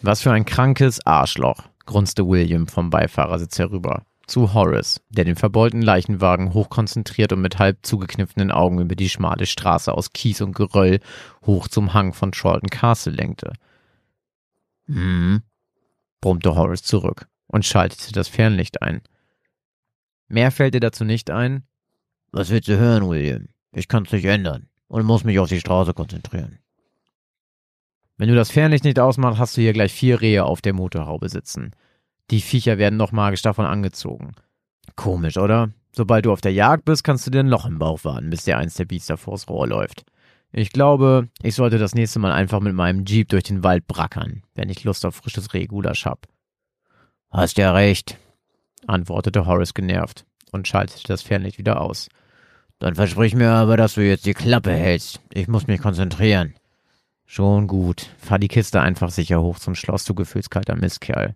Was für ein krankes Arschloch, grunzte William vom Beifahrersitz herüber. Zu Horace, der den verbeulten Leichenwagen hochkonzentriert und mit halb zugekniffenen Augen über die schmale Straße aus Kies und Geröll hoch zum Hang von Charlton Castle lenkte. Hm, brummte Horace zurück und schaltete das Fernlicht ein. Mehr fällt dir dazu nicht ein? Was willst du hören, William? Ich kann's nicht ändern und muss mich auf die Straße konzentrieren. Wenn du das Fernlicht nicht ausmachst, hast du hier gleich vier Rehe auf der Motorhaube sitzen. Die Viecher werden noch magisch davon angezogen. Komisch, oder? Sobald du auf der Jagd bist, kannst du dir ein Loch im Bauch warten, bis dir eins der Biester vors Rohr läuft. Ich glaube, ich sollte das nächste Mal einfach mit meinem Jeep durch den Wald brackern, wenn ich Lust auf frisches Rehgulasch hab. Hast ja recht, antwortete Horace genervt und schaltete das Fernlicht wieder aus. Dann versprich mir aber, dass du jetzt die Klappe hältst. Ich muss mich konzentrieren. Schon gut. Fahr die Kiste einfach sicher hoch zum Schloss, du gefühlskalter Mistkerl.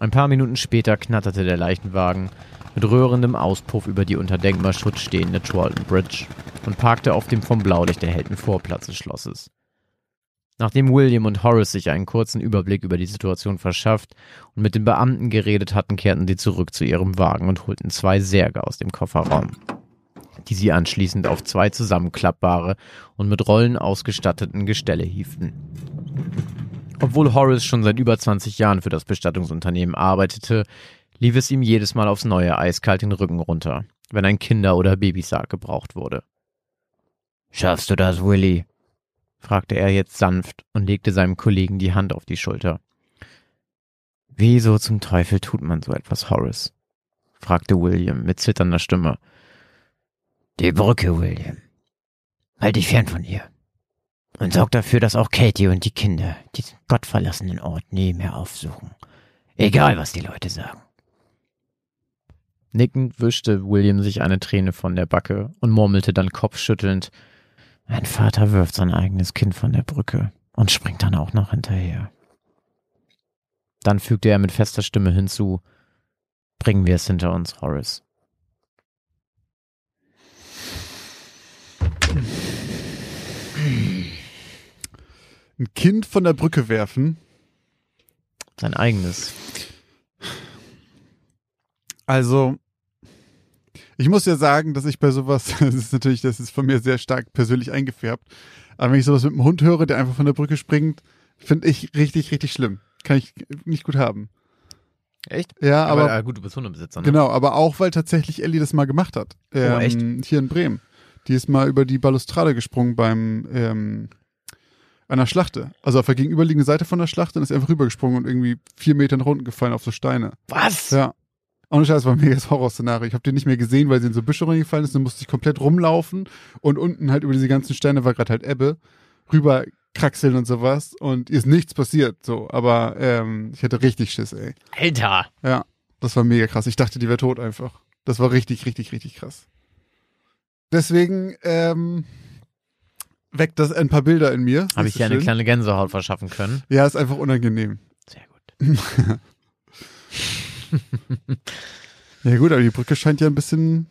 Ein paar Minuten später knatterte der Leichenwagen mit rührendem Auspuff über die unter Denkmalschutz stehende Chwalton Bridge und parkte auf dem vom Blaulicht erhellten Vorplatz des Schlosses. Nachdem William und Horace sich einen kurzen Überblick über die Situation verschafft und mit den Beamten geredet hatten, kehrten sie zurück zu ihrem Wagen und holten zwei Särge aus dem Kofferraum, die sie anschließend auf zwei zusammenklappbare und mit Rollen ausgestatteten Gestelle hieften. Obwohl Horace schon seit über 20 Jahren für das Bestattungsunternehmen arbeitete, lief es ihm jedes Mal aufs Neue eiskalt den Rücken runter, wenn ein Kinder- oder Babysarg gebraucht wurde. Schaffst du das, Willy? fragte er jetzt sanft und legte seinem Kollegen die Hand auf die Schulter. Wieso zum Teufel tut man so etwas, Horace? fragte William mit zitternder Stimme. Die Brücke, William. Halt dich fern von ihr. Und sorg dafür, dass auch Katie und die Kinder diesen gottverlassenen Ort nie mehr aufsuchen. Egal, was die Leute sagen. Nickend wischte William sich eine Träne von der Backe und murmelte dann kopfschüttelnd, ein Vater wirft sein eigenes Kind von der Brücke und springt dann auch noch hinterher. Dann fügte er mit fester Stimme hinzu, bringen wir es hinter uns, Horace. Ein Kind von der Brücke werfen. Sein eigenes. Also, ich muss ja sagen, dass ich bei sowas, das ist natürlich, das ist von mir sehr stark persönlich eingefärbt, aber wenn ich sowas mit einem Hund höre, der einfach von der Brücke springt, finde ich richtig, richtig schlimm. Kann ich nicht gut haben. Echt? Ja, aber, aber gut, du bist Hundebesitzer, ne? Genau, aber auch, weil tatsächlich Ellie das mal gemacht hat. Ähm, Oh, echt? Hier in Bremen. Die ist mal über die Balustrade gesprungen beim ähm, einer Schlachte. Also auf der gegenüberliegenden Seite von der Schlachte und ist einfach rübergesprungen und irgendwie vier Meter nach unten gefallen auf so Steine. Was? Ja. Ohne Scheiß, war ein mega Horrorszenario. Ich habe den nicht mehr gesehen, weil sie in so Büsche reingefallen ist. Dann musste ich komplett rumlaufen und unten halt über diese ganzen Steine war gerade halt Ebbe. Rüber kraxeln und sowas und ihr ist nichts passiert, so. Aber ähm, ich hatte richtig Schiss, ey. Alter! Ja, das war mega krass. Ich dachte, die wäre tot einfach. Das war richtig, richtig, richtig krass. Deswegen, ähm, weckt das ein paar Bilder in mir. Habe ich dir eine schön? kleine Gänsehaut verschaffen können. Ja, ist einfach unangenehm. Sehr gut. Ja gut, aber die Brücke scheint ja ein bisschen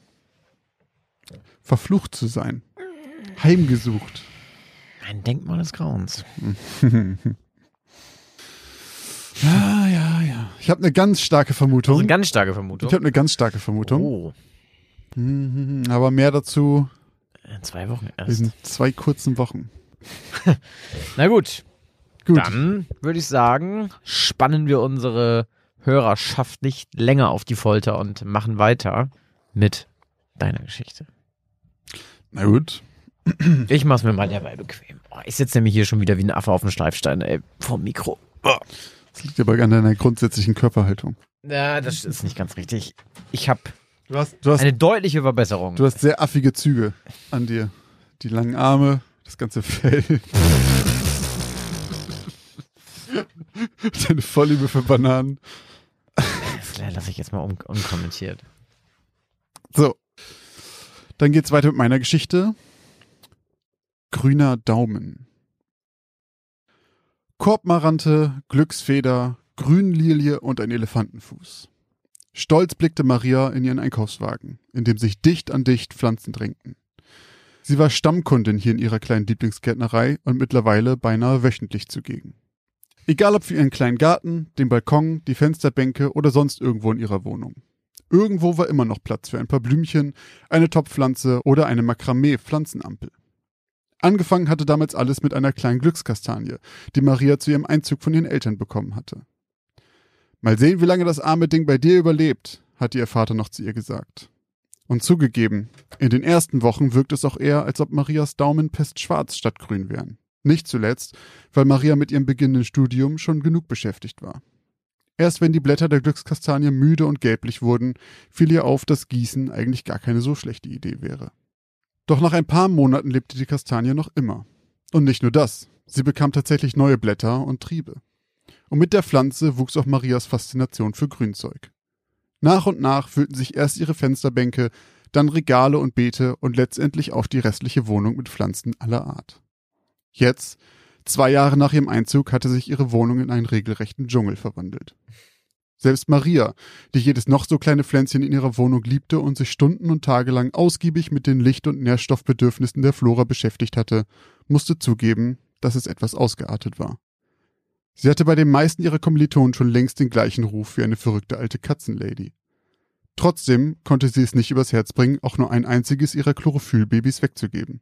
verflucht zu sein. Heimgesucht. Ein Denkmal des Grauens. Ja, ja, ja. Ich habe eine ganz starke Vermutung. eine ganz starke Vermutung. Ich habe eine ganz starke Vermutung. oh, Mhm, Aber mehr dazu in zwei Wochen in erst. zwei kurzen Wochen. Na gut, Gut. dann würde ich sagen, spannen wir unsere Hörerschaft nicht länger auf die Folter und machen weiter mit deiner Geschichte. Na gut. Ich mach's mir mal dabei bequem. Oh, ich sitze nämlich hier schon wieder wie ein Affe auf dem Schleifstein, ey, vom Mikro. Das liegt aber an deiner grundsätzlichen Körperhaltung. Ja, das ist nicht ganz richtig. Ich habe Du hast, du hast, eine deutliche Verbesserung. du hast sehr affige Züge an dir. Die langen Arme, das ganze Fell. Deine Vorliebe für Bananen. Das lasse ich jetzt mal un unkommentiert. So. Dann geht's weiter mit meiner Geschichte. Grüner Daumen. Korbmarante, Glücksfeder, Grünlilie und ein Elefantenfuß. Stolz blickte Maria in ihren Einkaufswagen, in dem sich dicht an dicht Pflanzen drängten. Sie war Stammkundin hier in ihrer kleinen Lieblingsgärtnerei und mittlerweile beinahe wöchentlich zugegen. Egal ob für ihren kleinen Garten, den Balkon, die Fensterbänke oder sonst irgendwo in ihrer Wohnung. Irgendwo war immer noch Platz für ein paar Blümchen, eine Topfpflanze oder eine Makramee-Pflanzenampel. Angefangen hatte damals alles mit einer kleinen Glückskastanie, die Maria zu ihrem Einzug von ihren Eltern bekommen hatte. Mal sehen, wie lange das arme Ding bei dir überlebt, hatte ihr Vater noch zu ihr gesagt. Und zugegeben, in den ersten Wochen wirkt es auch eher, als ob Marias Daumen pestschwarz statt grün wären. Nicht zuletzt, weil Maria mit ihrem beginnenden Studium schon genug beschäftigt war. Erst wenn die Blätter der Glückskastanie müde und gelblich wurden, fiel ihr auf, dass Gießen eigentlich gar keine so schlechte Idee wäre. Doch nach ein paar Monaten lebte die Kastanie noch immer. Und nicht nur das, sie bekam tatsächlich neue Blätter und Triebe. Und mit der Pflanze wuchs auch Marias Faszination für Grünzeug. Nach und nach füllten sich erst ihre Fensterbänke, dann Regale und Beete und letztendlich auch die restliche Wohnung mit Pflanzen aller Art. Jetzt, zwei Jahre nach ihrem Einzug, hatte sich ihre Wohnung in einen regelrechten Dschungel verwandelt. Selbst Maria, die jedes noch so kleine Pflänzchen in ihrer Wohnung liebte und sich Stunden und Tage lang ausgiebig mit den Licht- und Nährstoffbedürfnissen der Flora beschäftigt hatte, musste zugeben, dass es etwas ausgeartet war. Sie hatte bei den meisten ihrer Kommilitonen schon längst den gleichen Ruf wie eine verrückte alte Katzenlady. Trotzdem konnte sie es nicht übers Herz bringen, auch nur ein einziges ihrer Chlorophyllbabys wegzugeben.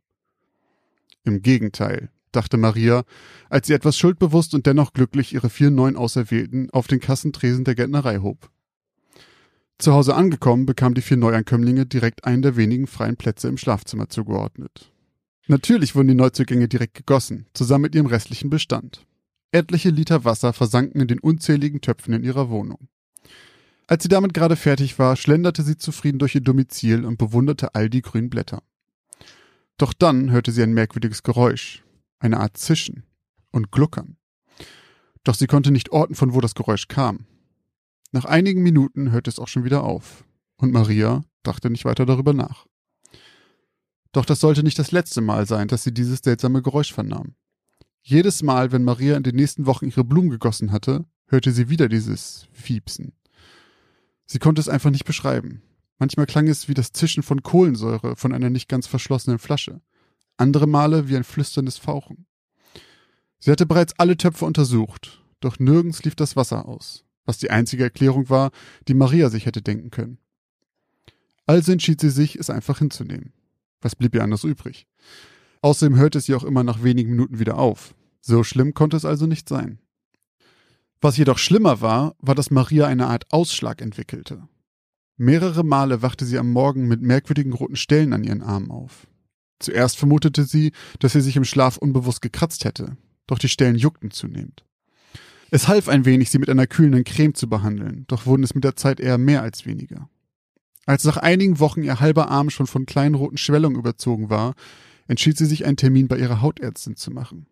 Im Gegenteil, dachte Maria, als sie etwas schuldbewusst und dennoch glücklich ihre vier neuen Auserwählten auf den Kassentresen der Gärtnerei hob. Zu Hause angekommen, bekamen die vier Neuankömmlinge direkt einen der wenigen freien Plätze im Schlafzimmer zugeordnet. Natürlich wurden die Neuzugänge direkt gegossen, zusammen mit ihrem restlichen Bestand. Etliche Liter Wasser versanken in den unzähligen Töpfen in ihrer Wohnung. Als sie damit gerade fertig war, schlenderte sie zufrieden durch ihr Domizil und bewunderte all die grünen Blätter. Doch dann hörte sie ein merkwürdiges Geräusch, eine Art Zischen und Gluckern. Doch sie konnte nicht orten, von wo das Geräusch kam. Nach einigen Minuten hörte es auch schon wieder auf, und Maria dachte nicht weiter darüber nach. Doch das sollte nicht das letzte Mal sein, dass sie dieses seltsame Geräusch vernahm. Jedes Mal, wenn Maria in den nächsten Wochen ihre Blumen gegossen hatte, hörte sie wieder dieses Fiepsen. Sie konnte es einfach nicht beschreiben. Manchmal klang es wie das Zischen von Kohlensäure von einer nicht ganz verschlossenen Flasche. Andere Male wie ein flüsterndes Fauchen. Sie hatte bereits alle Töpfe untersucht, doch nirgends lief das Wasser aus, was die einzige Erklärung war, die Maria sich hätte denken können. Also entschied sie sich, es einfach hinzunehmen. Was blieb ihr anders übrig? Außerdem hörte sie auch immer nach wenigen Minuten wieder auf. So schlimm konnte es also nicht sein. Was jedoch schlimmer war, war, dass Maria eine Art Ausschlag entwickelte. Mehrere Male wachte sie am Morgen mit merkwürdigen roten Stellen an ihren Armen auf. Zuerst vermutete sie, dass sie sich im Schlaf unbewusst gekratzt hätte, doch die Stellen juckten zunehmend. Es half ein wenig, sie mit einer kühlenden Creme zu behandeln, doch wurden es mit der Zeit eher mehr als weniger. Als nach einigen Wochen ihr halber Arm schon von kleinen roten Schwellungen überzogen war, entschied sie sich, einen Termin bei ihrer Hautärztin zu machen.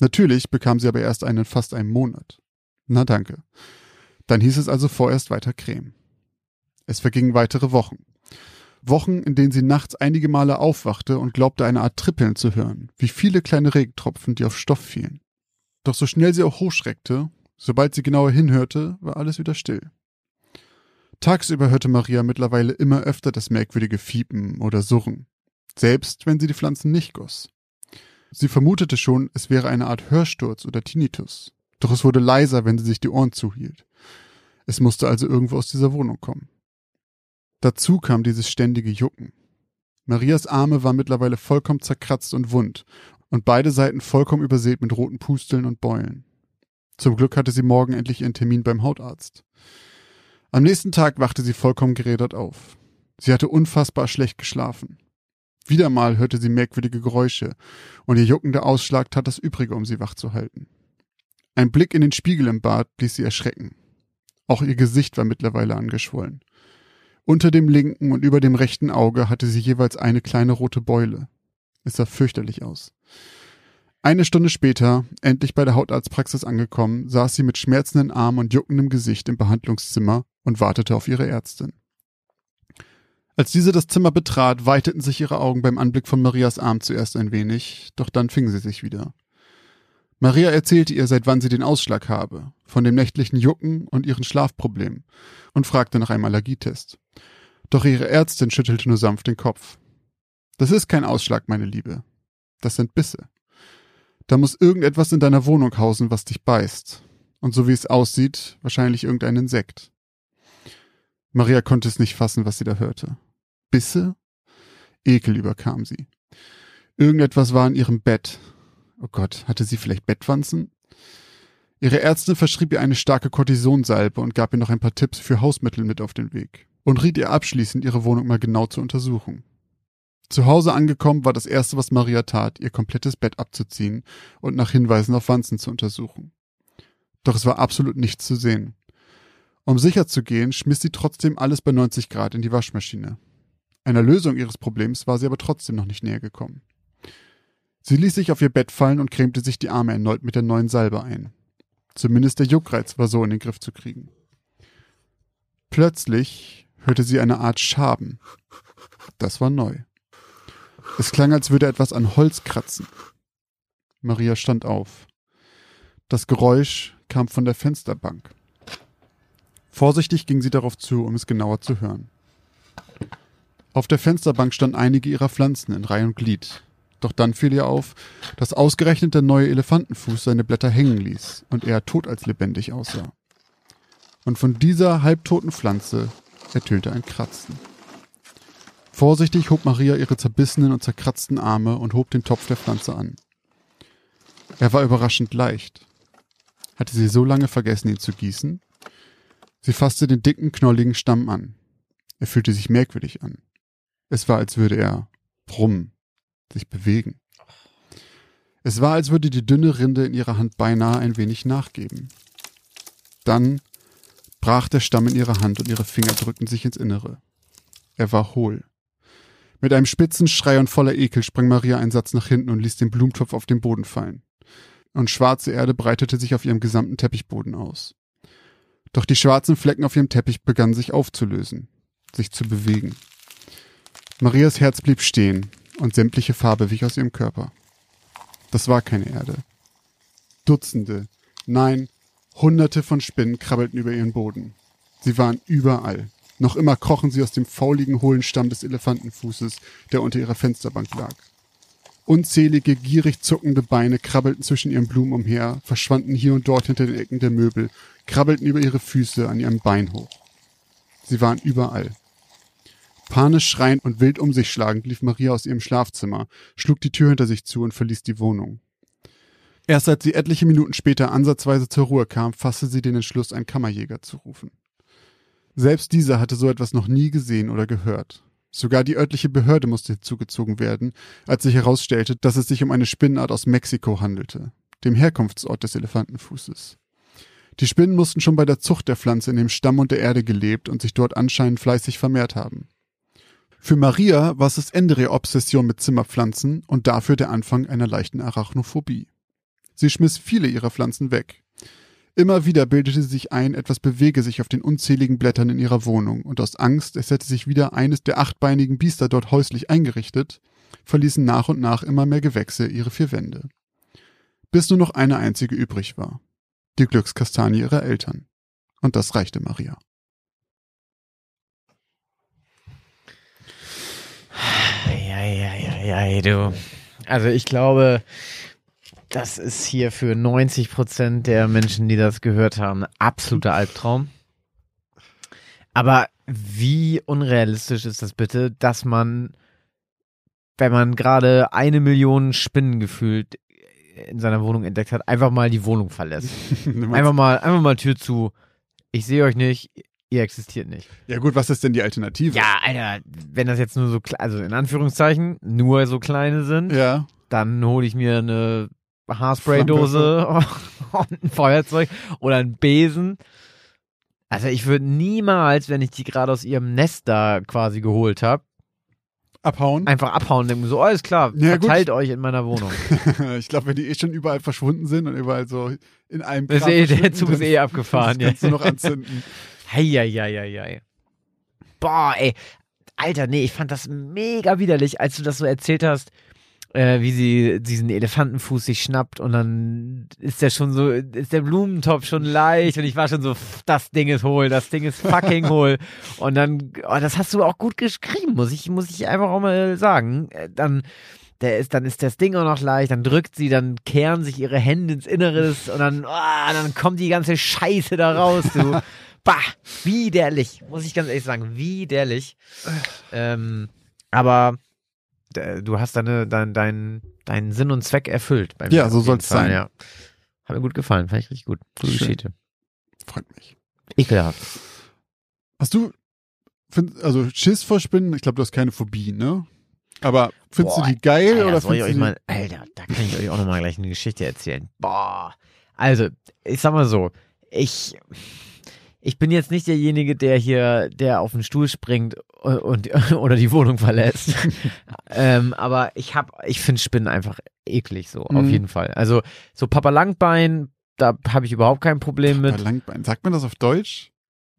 Natürlich bekam sie aber erst einen in fast einem Monat. Na danke. Dann hieß es also vorerst weiter Creme. Es vergingen weitere Wochen. Wochen, in denen sie nachts einige Male aufwachte und glaubte, eine Art Trippeln zu hören, wie viele kleine Regentropfen, die auf Stoff fielen. Doch so schnell sie auch hochschreckte, sobald sie genauer hinhörte, war alles wieder still. Tagsüber hörte Maria mittlerweile immer öfter das merkwürdige Fiepen oder Surren, selbst wenn sie die Pflanzen nicht goss. Sie vermutete schon, es wäre eine Art Hörsturz oder Tinnitus, doch es wurde leiser, wenn sie sich die Ohren zuhielt. Es musste also irgendwo aus dieser Wohnung kommen. Dazu kam dieses ständige Jucken. Marias Arme waren mittlerweile vollkommen zerkratzt und wund und beide Seiten vollkommen übersät mit roten Pusteln und Beulen. Zum Glück hatte sie morgen endlich ihren Termin beim Hautarzt. Am nächsten Tag wachte sie vollkommen gerädert auf. Sie hatte unfassbar schlecht geschlafen. Wieder mal hörte sie merkwürdige Geräusche und ihr juckender Ausschlag tat das Übrige, um sie wach zu halten. Ein Blick in den Spiegel im Bad ließ sie erschrecken. Auch ihr Gesicht war mittlerweile angeschwollen. Unter dem linken und über dem rechten Auge hatte sie jeweils eine kleine rote Beule. Es sah fürchterlich aus. Eine Stunde später, endlich bei der Hautarztpraxis angekommen, saß sie mit schmerzenden Armen und juckendem Gesicht im Behandlungszimmer und wartete auf ihre Ärztin. Als diese das Zimmer betrat, weiteten sich ihre Augen beim Anblick von Marias Arm zuerst ein wenig, doch dann fingen sie sich wieder. Maria erzählte ihr, seit wann sie den Ausschlag habe, von dem nächtlichen Jucken und ihren Schlafproblemen und fragte nach einem Allergietest. Doch ihre Ärztin schüttelte nur sanft den Kopf. Das ist kein Ausschlag, meine Liebe. Das sind Bisse. Da muss irgendetwas in deiner Wohnung hausen, was dich beißt. Und so wie es aussieht, wahrscheinlich irgendein Insekt. Maria konnte es nicht fassen, was sie da hörte. Bisse? Ekel überkam sie. Irgendetwas war in ihrem Bett. Oh Gott, hatte sie vielleicht Bettwanzen? Ihre Ärztin verschrieb ihr eine starke Kortisonsalbe und gab ihr noch ein paar Tipps für Hausmittel mit auf den Weg und riet ihr abschließend, ihre Wohnung mal genau zu untersuchen. Zu Hause angekommen war das erste, was Maria tat, ihr komplettes Bett abzuziehen und nach Hinweisen auf Wanzen zu untersuchen. Doch es war absolut nichts zu sehen. Um sicher zu gehen, schmiss sie trotzdem alles bei 90 Grad in die Waschmaschine. Einer Lösung ihres Problems war sie aber trotzdem noch nicht näher gekommen. Sie ließ sich auf ihr Bett fallen und cremte sich die Arme erneut mit der neuen Salbe ein. Zumindest der Juckreiz war so in den Griff zu kriegen. Plötzlich hörte sie eine Art Schaben. Das war neu. Es klang, als würde etwas an Holz kratzen. Maria stand auf. Das Geräusch kam von der Fensterbank. Vorsichtig ging sie darauf zu, um es genauer zu hören. Auf der Fensterbank standen einige ihrer Pflanzen in Reihe und Glied. Doch dann fiel ihr auf, dass ausgerechnet der neue Elefantenfuß seine Blätter hängen ließ und er tot als lebendig aussah. Und von dieser halbtoten Pflanze ertönte ein Kratzen. Vorsichtig hob Maria ihre zerbissenen und zerkratzten Arme und hob den Topf der Pflanze an. Er war überraschend leicht. Hatte sie so lange vergessen, ihn zu gießen? Sie fasste den dicken, knolligen Stamm an. Er fühlte sich merkwürdig an. Es war, als würde er brummen, sich bewegen. Es war, als würde die dünne Rinde in ihrer Hand beinahe ein wenig nachgeben. Dann brach der Stamm in ihre Hand und ihre Finger drückten sich ins Innere. Er war hohl. Mit einem spitzen Schrei und voller Ekel sprang Maria einen Satz nach hinten und ließ den Blumentopf auf den Boden fallen. Und schwarze Erde breitete sich auf ihrem gesamten Teppichboden aus. Doch die schwarzen Flecken auf ihrem Teppich begannen sich aufzulösen, sich zu bewegen. Marias Herz blieb stehen und sämtliche Farbe wich aus ihrem Körper. Das war keine Erde. Dutzende, nein, hunderte von Spinnen krabbelten über ihren Boden. Sie waren überall. Noch immer krochen sie aus dem fauligen, hohlen Stamm des Elefantenfußes, der unter ihrer Fensterbank lag. Unzählige, gierig zuckende Beine krabbelten zwischen ihren Blumen umher, verschwanden hier und dort hinter den Ecken der Möbel, krabbelten über ihre Füße an ihrem Bein hoch. Sie waren überall. Panisch schreiend und wild um sich schlagend lief Maria aus ihrem Schlafzimmer, schlug die Tür hinter sich zu und verließ die Wohnung. Erst als sie etliche Minuten später ansatzweise zur Ruhe kam, fasste sie den Entschluss, einen Kammerjäger zu rufen. Selbst dieser hatte so etwas noch nie gesehen oder gehört. Sogar die örtliche Behörde musste hinzugezogen werden, als sich herausstellte, dass es sich um eine Spinnenart aus Mexiko handelte, dem Herkunftsort des Elefantenfußes. Die Spinnen mussten schon bei der Zucht der Pflanze in dem Stamm und der Erde gelebt und sich dort anscheinend fleißig vermehrt haben. Für Maria war es das Ende ihrer Obsession mit Zimmerpflanzen und dafür der Anfang einer leichten Arachnophobie. Sie schmiss viele ihrer Pflanzen weg. Immer wieder bildete sie sich ein, etwas bewege sich auf den unzähligen Blättern in ihrer Wohnung, und aus Angst, es hätte sich wieder eines der achtbeinigen Biester dort häuslich eingerichtet, verließen nach und nach immer mehr Gewächse ihre vier Wände. Bis nur noch eine einzige übrig war. Die Glückskastanie ihrer Eltern. Und das reichte Maria. Ja, ja, ja, ja, du. Also ich glaube, das ist hier für 90 Prozent der Menschen, die das gehört haben, ein absoluter Albtraum. Aber wie unrealistisch ist das bitte, dass man, wenn man gerade eine Million Spinnen gefühlt in seiner Wohnung entdeckt hat, einfach mal die Wohnung verlässt. Einfach mal, einfach mal Tür zu. Ich sehe euch nicht, ihr existiert nicht. ja gut, was ist denn die Alternative? Ja, Alter, wenn das jetzt nur so, also in Anführungszeichen, nur so kleine sind, Ja. dann hole ich mir eine Haarspraydose und ein Feuerzeug oder einen Besen. Also ich würde niemals, wenn ich die gerade aus ihrem Nest da quasi geholt habe, Abhauen. einfach abhauen und denken so, alles klar, Ja, gut. verteilt euch in meiner Wohnung. ich glaube, wenn die eh schon überall verschwunden sind und überall so in einem Das ist eh, der Zug ist eh abgefahren. Das Ja. kannst du noch anzünden. Heieieiei. Boah, ey. Alter, nee, ich fand das mega widerlich, als du das so erzählt hast, äh, wie sie diesen Elefantenfuß sich schnappt und dann ist der schon so, ist der Blumentopf schon leicht und ich war schon so, das Ding ist hohl, das Ding ist fucking hohl. Und dann, oh, das hast du auch gut geschrieben, muss ich, muss ich einfach auch mal sagen. Äh, Dann, der ist, dann ist das Ding auch noch leicht, dann drückt sie, dann kehren sich ihre Hände ins Inneres und dann, ah, dann kommt die ganze Scheiße da raus, du. Bah, widerlich, muss ich ganz ehrlich sagen, widerlich. Ähm, aber äh, du hast deine, dein, dein, deinen Sinn und Zweck erfüllt. Ja, so soll's Fall, sein. Ja. Hat mir gut gefallen, fand ich richtig gut. Gute. Geschichte. Freut mich. Ekelhaft. Hast du, find, also Schiss vor Spinnen, ich glaube, du hast keine Phobie, ne? Aber findest Boah, du die geil Alter, oder soll findest du mal, Alter, da kann ich euch auch nochmal gleich eine Geschichte erzählen. Boah. Also, ich sag mal so, ich, ich bin jetzt nicht derjenige, der hier, der auf den Stuhl springt und, und oder die Wohnung verlässt. ähm, aber ich hab, ich finde Spinnen einfach eklig, so, auf Mhm. jeden Fall. Also, so Papa Langbein, da habe ich überhaupt kein Problem die, mit. Langbein, sagt man das auf Deutsch?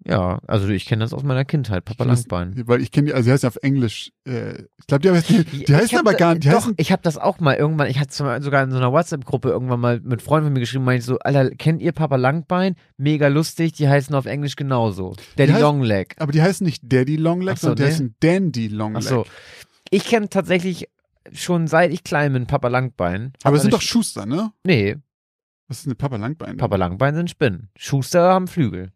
Ja, also ich kenne das aus meiner Kindheit, Papa weiß- Langbein. Weil ich kenne die, also die heißen auf Englisch, äh, ich glaube, die, heißen- die, die heißen aber gar nicht, doch, heißen, ich habe das auch mal irgendwann, ich hatte sogar in so einer WhatsApp-Gruppe irgendwann mal mit Freunden von mir geschrieben, meinte ich so, Alter, kennt ihr Papa Langbein? Mega lustig, die heißen auf Englisch genauso. Daddy heißt- Longleg. aber die heißen nicht Daddy Longleg, so, sondern die heißen Dandy Longleg. Ach so. Ich kenne tatsächlich schon seit ich klein bin Papa Langbein. Aber es sind doch Schuster, ne? Nee, Was ist denn Papa Langbein? Papa Langbein sind Spinnen. Schuster haben Flügel.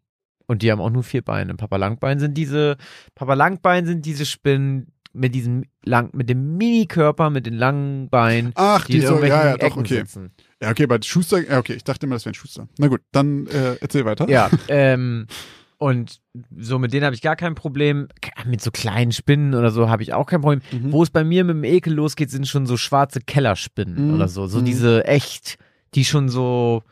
Und die haben auch nur vier Beine. Papa Langbein sind diese, Papa Langbein sind diese Spinnen mit diesem lang, mit dem Mini-Körper, mit den langen Beinen, Ach, die die, so, ja, ja, doch, okay. sitzen. Ja, okay, bei Schuster, ja, okay, ich dachte immer, das wären Schuster. Na gut, dann äh, erzähl weiter. Ja, ähm, und so mit denen habe ich gar kein Problem. Mit so kleinen Spinnen oder so habe ich auch kein Problem. Mhm. Wo es bei mir mit dem Ekel losgeht, sind schon so schwarze Kellerspinnen Mhm. oder so. So Mhm. diese echt, die schon so,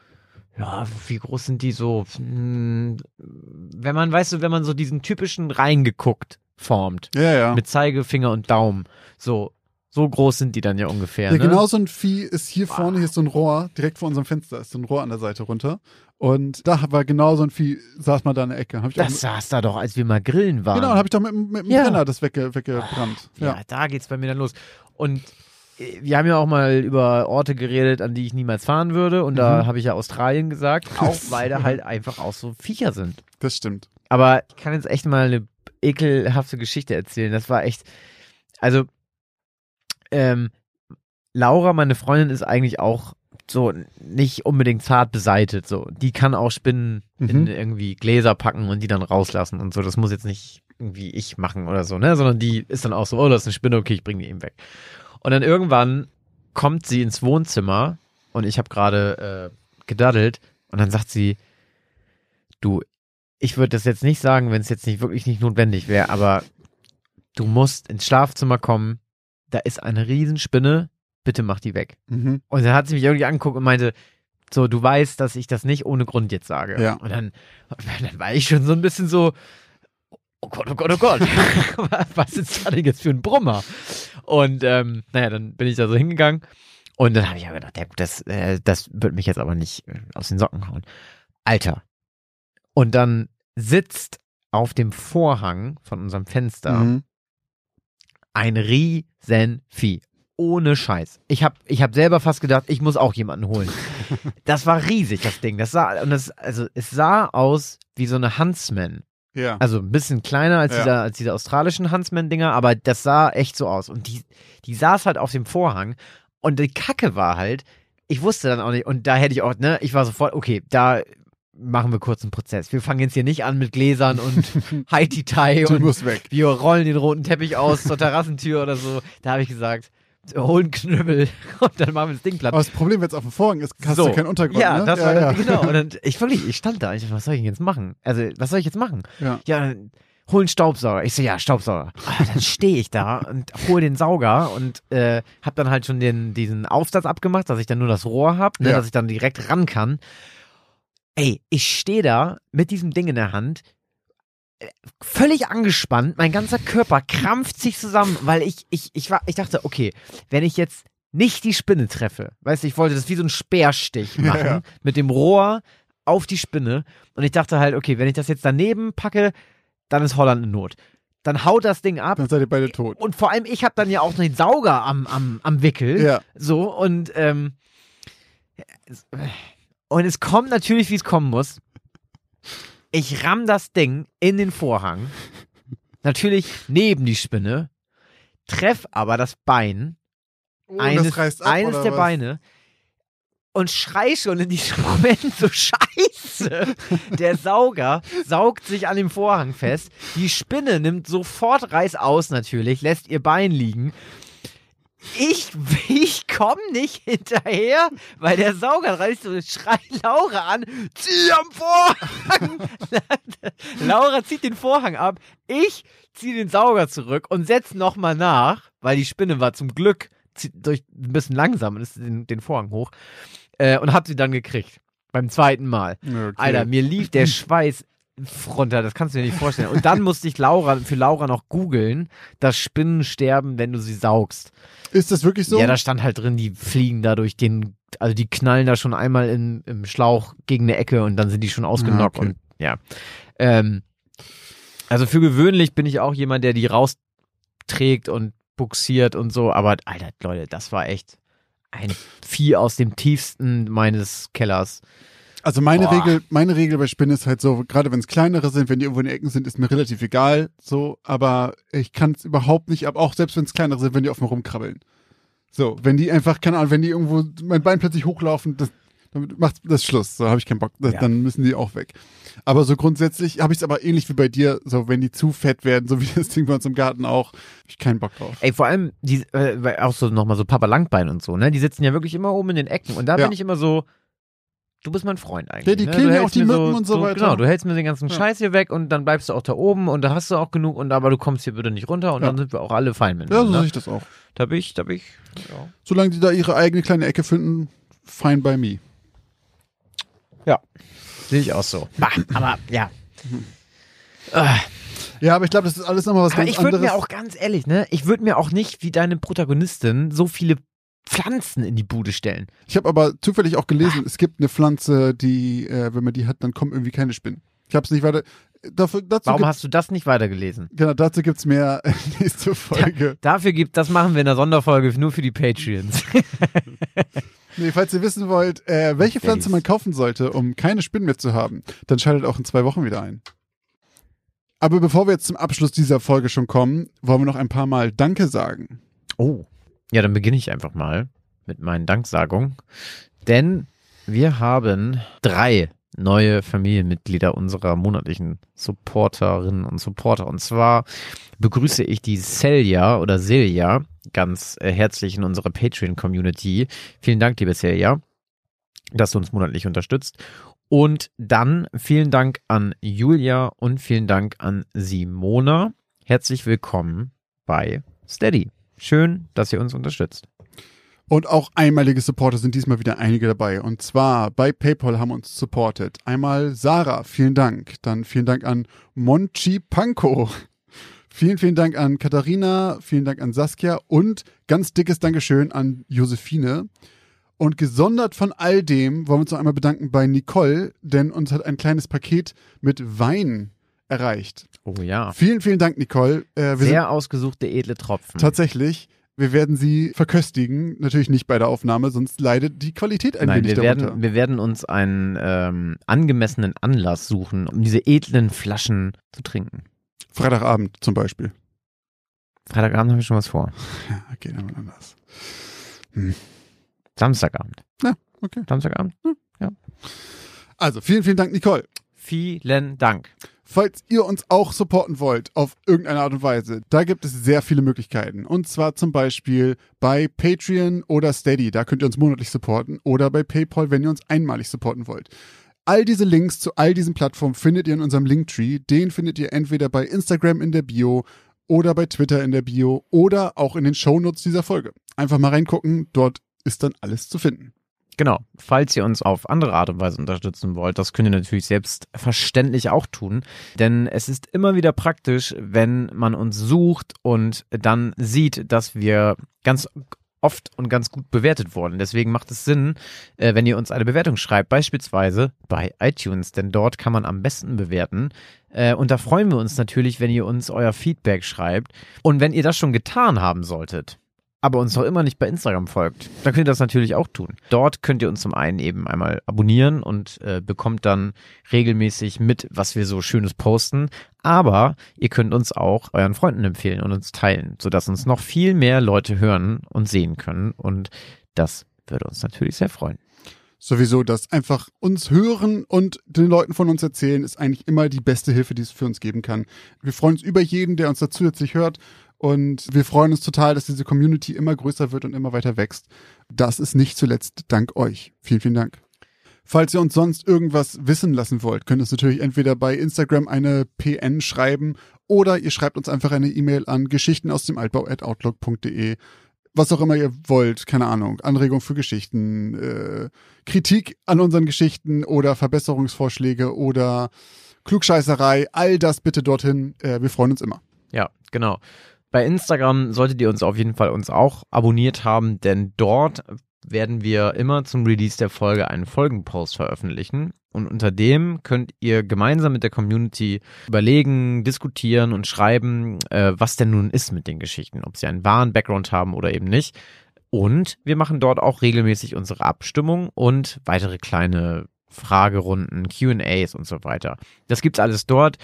ja, wie groß sind die so? Hm, Wenn man, weißt du, wenn man so diesen typischen reingeguckt formt, Ja, ja. mit Zeigefinger und Daumen, so, so groß sind die dann ja ungefähr. Ja, ne? genau so ein Vieh ist hier vorne, hier ist so ein Rohr, direkt vor unserem Fenster ist so ein Rohr an der Seite runter. Und da war genau so ein Vieh, saß mal da in der Ecke. Das saß da doch, als wir mal grillen waren. Genau, habe ich doch mit, dem- mit dem Ja. Brenner das wegge, weggebrannt. Ja, Ja. da geht's bei mir dann los. Und wir haben ja auch mal über Orte geredet, an die ich niemals fahren würde. Und da Mhm. habe ich ja Australien gesagt, auch weil da halt einfach auch so Viecher sind. das stimmt. Aber ich kann jetzt echt mal eine ekelhafte Geschichte erzählen. Das war echt, also, ähm, Laura, meine Freundin, ist eigentlich auch so nicht unbedingt zart beseitet. So, die kann auch Spinnen in Mhm. irgendwie Gläser packen und die dann rauslassen und so. Das muss jetzt nicht irgendwie ich machen oder so, ne? Sondern die ist dann auch so, oh, das ist eine Spinne, okay, ich bringe die eben weg. Und dann irgendwann kommt sie ins Wohnzimmer und ich habe gerade äh, gedaddelt und dann sagt sie, du, ich würde das jetzt nicht sagen, wenn es jetzt nicht wirklich nicht notwendig wäre, aber du musst ins Schlafzimmer kommen, da ist eine Riesenspinne, bitte mach die weg. Mhm. Und dann hat sie mich irgendwie angeguckt und meinte, so, du weißt, dass ich das nicht ohne Grund jetzt sage. Ja. Und dann, dann war ich schon so ein bisschen so, oh Gott, oh Gott, oh Gott, was ist da denn jetzt für ein Brummer? Und ähm, naja, dann bin ich da so hingegangen und dann habe ich ja gedacht, ja gut, das, äh, das wird mich jetzt aber nicht äh, aus den Socken hauen. Alter. Und dann sitzt auf dem Vorhang von unserem Fenster Mhm. ein riesen Vieh. Ohne Scheiß. Ich habe ich hab selber fast gedacht, ich muss auch jemanden holen. Das war riesig, das Ding. Das sah, und das, also, es sah aus wie so eine Huntsman. Ja. Also ein bisschen kleiner als, Ja. dieser, als diese australischen Huntsman-Dinger, aber das sah echt so aus. Und die, die saß halt auf dem Vorhang und die Kacke war halt, ich wusste dann auch nicht, und da hätte ich auch, ne, ich war sofort, okay, da machen wir kurz einen Prozess. Wir fangen jetzt hier nicht an mit Gläsern und Haiti-Tai Du und wir rollen den roten Teppich aus zur Terrassentür oder so. Da habe ich gesagt, hol einen Knüppel und dann machen wir das Ding platt. Aber das Problem, wenn es auf dem Vorhang ist, hast So. du keinen Untergrund. Ja, ne? das ja, war ja. genau. Und dann, ich wirklich, ich stand da. Ich dachte, was soll ich denn jetzt machen? Also, was soll ich jetzt machen? Ja. Ja, dann hol einen Staubsauger. Ich so, ja, Staubsauger. Ah, dann stehe ich da und hol den Sauger und äh, hab dann halt schon den, diesen Aufsatz abgemacht, dass ich dann nur das Rohr hab, ne, Ja. dass ich dann direkt ran kann. Ey, ich stehe da mit diesem Ding in der Hand, völlig angespannt, mein ganzer Körper krampft sich zusammen, weil ich, ich, ich war, ich dachte, okay, wenn ich jetzt nicht die Spinne treffe, weißt du, ich wollte das wie so ein Speerstich machen, ja. mit dem Rohr auf die Spinne und ich dachte halt, okay, wenn ich das jetzt daneben packe, dann ist Holland in Not. Dann haut das Ding ab Dann seid ihr beide tot. und vor allem ich habe dann ja auch noch den Sauger am, am, am Wickel. Ja. So, und, ähm, und es kommt natürlich, wie es kommen muss. Ich ramm das Ding in den Vorhang. Natürlich neben die Spinne. Treff aber das Bein Oh, eines, das ab, eines der was? Beine und schrei schon in diesem Moment so scheiße. Der Sauger saugt sich an dem Vorhang fest. Die Spinne nimmt sofort Reiß aus natürlich, lässt ihr Bein liegen. Ich, ich komme nicht hinterher, weil der Sauger reißt so, schreit Laura an, zieh am Vorhang. Laura zieht den Vorhang ab, ich ziehe den Sauger zurück und setz nochmal nach, weil die Spinne war zum Glück durch ein bisschen langsam und ist den, den Vorhang hoch äh, und hab sie dann gekriegt. Beim zweiten Mal. Okay. Alter, mir lief der Schweiß runter, das kannst du dir nicht vorstellen. Und dann musste ich Laura, für Laura noch googeln, dass Spinnen sterben, wenn du sie saugst. Ist das wirklich so? Ja, da stand halt drin, die fliegen da durch den, also die knallen da schon einmal in, im Schlauch gegen eine Ecke und dann sind die schon ausgenockt Ah, okay. und ja. Ähm, also für gewöhnlich bin ich auch jemand, der die rausträgt und buxiert und so, aber Alter, Leute, das war echt ein Vieh aus dem tiefsten meines Kellers. Also meine Boah. Regel, meine Regel bei Spinnen ist halt so, gerade wenn es kleinere sind, wenn die irgendwo in den Ecken sind, ist mir relativ egal, so, aber ich kann es überhaupt nicht ab, auch selbst wenn es kleinere sind, wenn die auf mir rumkrabbeln. So, wenn die einfach, keine Ahnung, wenn die irgendwo mein Bein plötzlich hochlaufen, das, damit macht das Schluss, so habe ich keinen Bock, das, Ja. dann müssen die auch weg. Aber so grundsätzlich habe ich es aber ähnlich wie bei dir, so wenn die zu fett werden, so wie das Ding bei uns im Garten auch, habe ich keinen Bock drauf. Ey, vor allem, die, äh, auch so nochmal so Papa Langbein und so, ne? Die sitzen ja wirklich immer oben in den Ecken. Und da Ja. bin ich immer so, du bist mein Freund eigentlich. Ja, die ne? killen ja auch die mir Mücken und so du, weiter. Genau, du hältst mir den ganzen Ja. Scheiß hier weg und dann bleibst du auch da oben und da hast du auch genug und aber du kommst hier bitte nicht runter und Ja. dann sind wir auch alle fein Ja, so miteinander. sehe ich das auch. da bin ich, da bin ich, ja. Solange die da ihre eigene kleine Ecke finden, fine by me. Sehe ich auch so. Bah, aber ja. Ja, aber ich glaube, das ist alles nochmal was Aber ganz ich würde anderes. mir auch ganz ehrlich, ne? Ich würde mir auch nicht wie deine Protagonistin so viele Pflanzen in die Bude stellen. Ich habe aber zufällig auch gelesen, es gibt eine Pflanze, die, äh, wenn man die hat, dann kommen irgendwie keine Spinnen. Ich habe es nicht weiter. Dafür, Warum gibt, hast du das nicht weitergelesen? genau, dazu gibt's mehr nächste Folge. Dafür gibt, das machen wir in der Sonderfolge nur für die Patreons. Nee, falls ihr wissen wollt, äh, welche Pflanze man kaufen sollte, um keine Spinnen mehr zu haben, dann schaltet auch in zwei Wochen wieder ein. Aber bevor wir jetzt zum Abschluss dieser Folge schon kommen, wollen wir noch ein paar Mal Danke sagen. Oh. Ja, dann beginne ich einfach mal mit meinen Danksagungen. Denn wir haben drei neue Familienmitglieder unserer monatlichen Supporterinnen und Supporter. Und zwar begrüße ich die Celia oder Silja ganz äh, herzlich in unserer Patreon-Community. Vielen Dank, liebe Celia, dass du uns monatlich unterstützt. Und dann vielen Dank an Julia und vielen Dank an Simona. Herzlich willkommen bei Steady. Schön, dass ihr uns unterstützt. Und auch einmalige Supporter sind diesmal wieder einige dabei. Und zwar bei PayPal haben uns supportet. Einmal Sarah, vielen Dank. Dann vielen Dank an Monchi Panko. Vielen, vielen Dank an Katharina, vielen Dank an Saskia und ganz dickes Dankeschön an Josephine. Und gesondert von all dem wollen wir uns noch einmal bedanken bei Nicole, denn uns hat ein kleines Paket mit Wein erreicht. Oh ja. Vielen, vielen Dank, Nicole. Äh, Sehr ausgesuchte edle Tropfen. tatsächlich, wir werden sie verköstigen. Natürlich nicht bei der Aufnahme, sonst leidet die Qualität ein Nein, wenig wir darunter. werden, wir werden uns einen ähm, angemessenen Anlass suchen, um diese edlen Flaschen zu trinken. Freitagabend zum Beispiel. Freitagabend habe ich schon was vor. Ja, okay, dann mal anders. Samstagabend. Ja, okay. Samstagabend. Also, vielen, vielen Dank, Nicole. Vielen Dank. Falls ihr uns auch supporten wollt, auf irgendeine Art und Weise, da gibt es sehr viele Möglichkeiten. Und zwar zum Beispiel bei Patreon oder Steady, da könnt ihr uns monatlich supporten. Oder bei PayPal, wenn ihr uns einmalig supporten wollt. All diese Links zu all diesen Plattformen findet ihr in unserem Linktree. Den findet ihr entweder bei Instagram in der Bio oder bei Twitter in der Bio oder auch in den Shownotes dieser Folge. Einfach mal reingucken, dort ist dann alles zu finden. Genau. Falls ihr uns auf andere Art und Weise unterstützen wollt, das könnt ihr natürlich selbstverständlich auch tun. Denn es ist immer wieder praktisch, wenn man uns sucht und dann sieht, dass wir ganz oft und ganz gut bewertet wurden. Deswegen macht es Sinn, äh, wenn ihr uns eine Bewertung schreibt, beispielsweise bei iTunes, denn dort kann man am besten bewerten. Äh, und da freuen wir uns natürlich, wenn ihr uns euer Feedback schreibt. Und wenn ihr das schon getan haben solltet, aber uns noch immer nicht bei Instagram folgt, dann könnt ihr das natürlich auch tun. Dort könnt ihr uns zum einen eben einmal abonnieren und äh, bekommt dann regelmäßig mit, was wir so Schönes posten. Aber ihr könnt uns auch euren Freunden empfehlen und uns teilen, sodass uns noch viel mehr Leute hören und sehen können. Und das würde uns natürlich sehr freuen. Sowieso, das einfach uns hören und den Leuten von uns erzählen, ist eigentlich immer die beste Hilfe, die es für uns geben kann. Wir freuen uns über jeden, der uns da zusätzlich hört. Und wir freuen uns total, dass diese Community immer größer wird und immer weiter wächst. Das ist nicht zuletzt dank euch. Vielen, vielen Dank. Falls ihr uns sonst irgendwas wissen lassen wollt, könnt ihr uns natürlich entweder bei Instagram eine PN schreiben oder ihr schreibt uns einfach eine E-Mail an geschichten aus dem Altbau at outlook.de. Was auch immer ihr wollt, keine Ahnung, Anregung für Geschichten, äh, Kritik an unseren Geschichten oder Verbesserungsvorschläge oder Klugscheißerei, all das bitte dorthin. Äh, wir freuen uns immer. Ja, genau. Bei Instagram solltet ihr uns auf jeden Fall uns auch abonniert haben, denn dort werden wir immer zum Release der Folge einen Folgenpost veröffentlichen. Und unter dem könnt ihr gemeinsam mit der Community überlegen, diskutieren und schreiben, äh, was denn nun ist mit den Geschichten, ob sie einen wahren Background haben oder eben nicht. Und wir machen dort auch regelmäßig unsere Abstimmung und weitere kleine Fragerunden, QAs und so weiter. Das gibt's alles dort.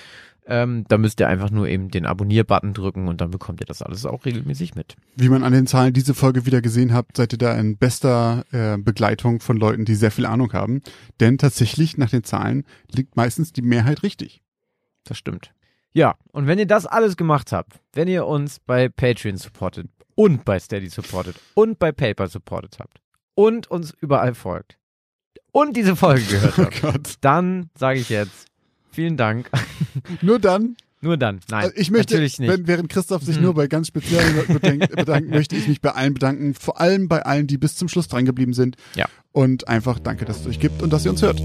Ähm, da müsst ihr einfach nur eben den Abonnier-Button drücken und dann bekommt ihr das alles auch regelmäßig mit. Wie man an den Zahlen diese Folge wieder gesehen habt, seid ihr da in bester äh, Begleitung von Leuten, die sehr viel Ahnung haben. Denn tatsächlich, nach den Zahlen, liegt meistens die Mehrheit richtig. Das stimmt. Ja, und wenn ihr das alles gemacht habt, wenn ihr uns bei Patreon supportet und bei Steady supportet und bei PayPal supportet habt und uns überall folgt und diese Folge gehört Oh habt, Gott. dann sage ich jetzt vielen Dank. Nur dann, Nur dann. Nein, also ich möchte, natürlich nicht. Während Christoph sich Mhm. nur bei ganz speziellen Leuten bedankt, möchte ich mich bei allen bedanken. Vor allem bei allen, die bis zum Schluss dran geblieben sind. Ja. Und einfach danke, dass es euch gibt und dass ihr uns hört.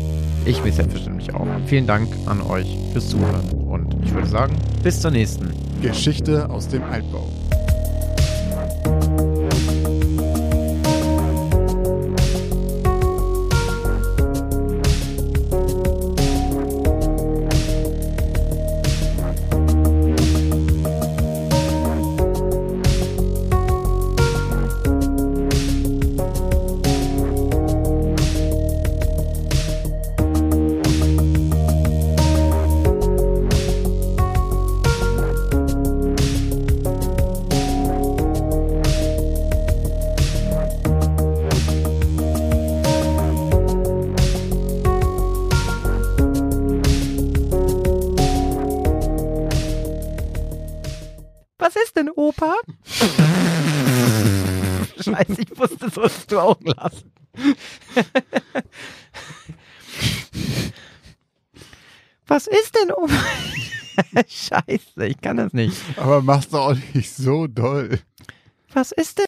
Ich will selbstverständlich auch. Vielen Dank an euch fürs Zuhören und ich würde sagen, bis zur nächsten. Geschichte aus dem Altbau. Wusste, sollst du auch lassen. Was ist denn, Opa? Scheiße, ich kann das nicht. Aber mach's doch auch nicht so doll. Was ist denn?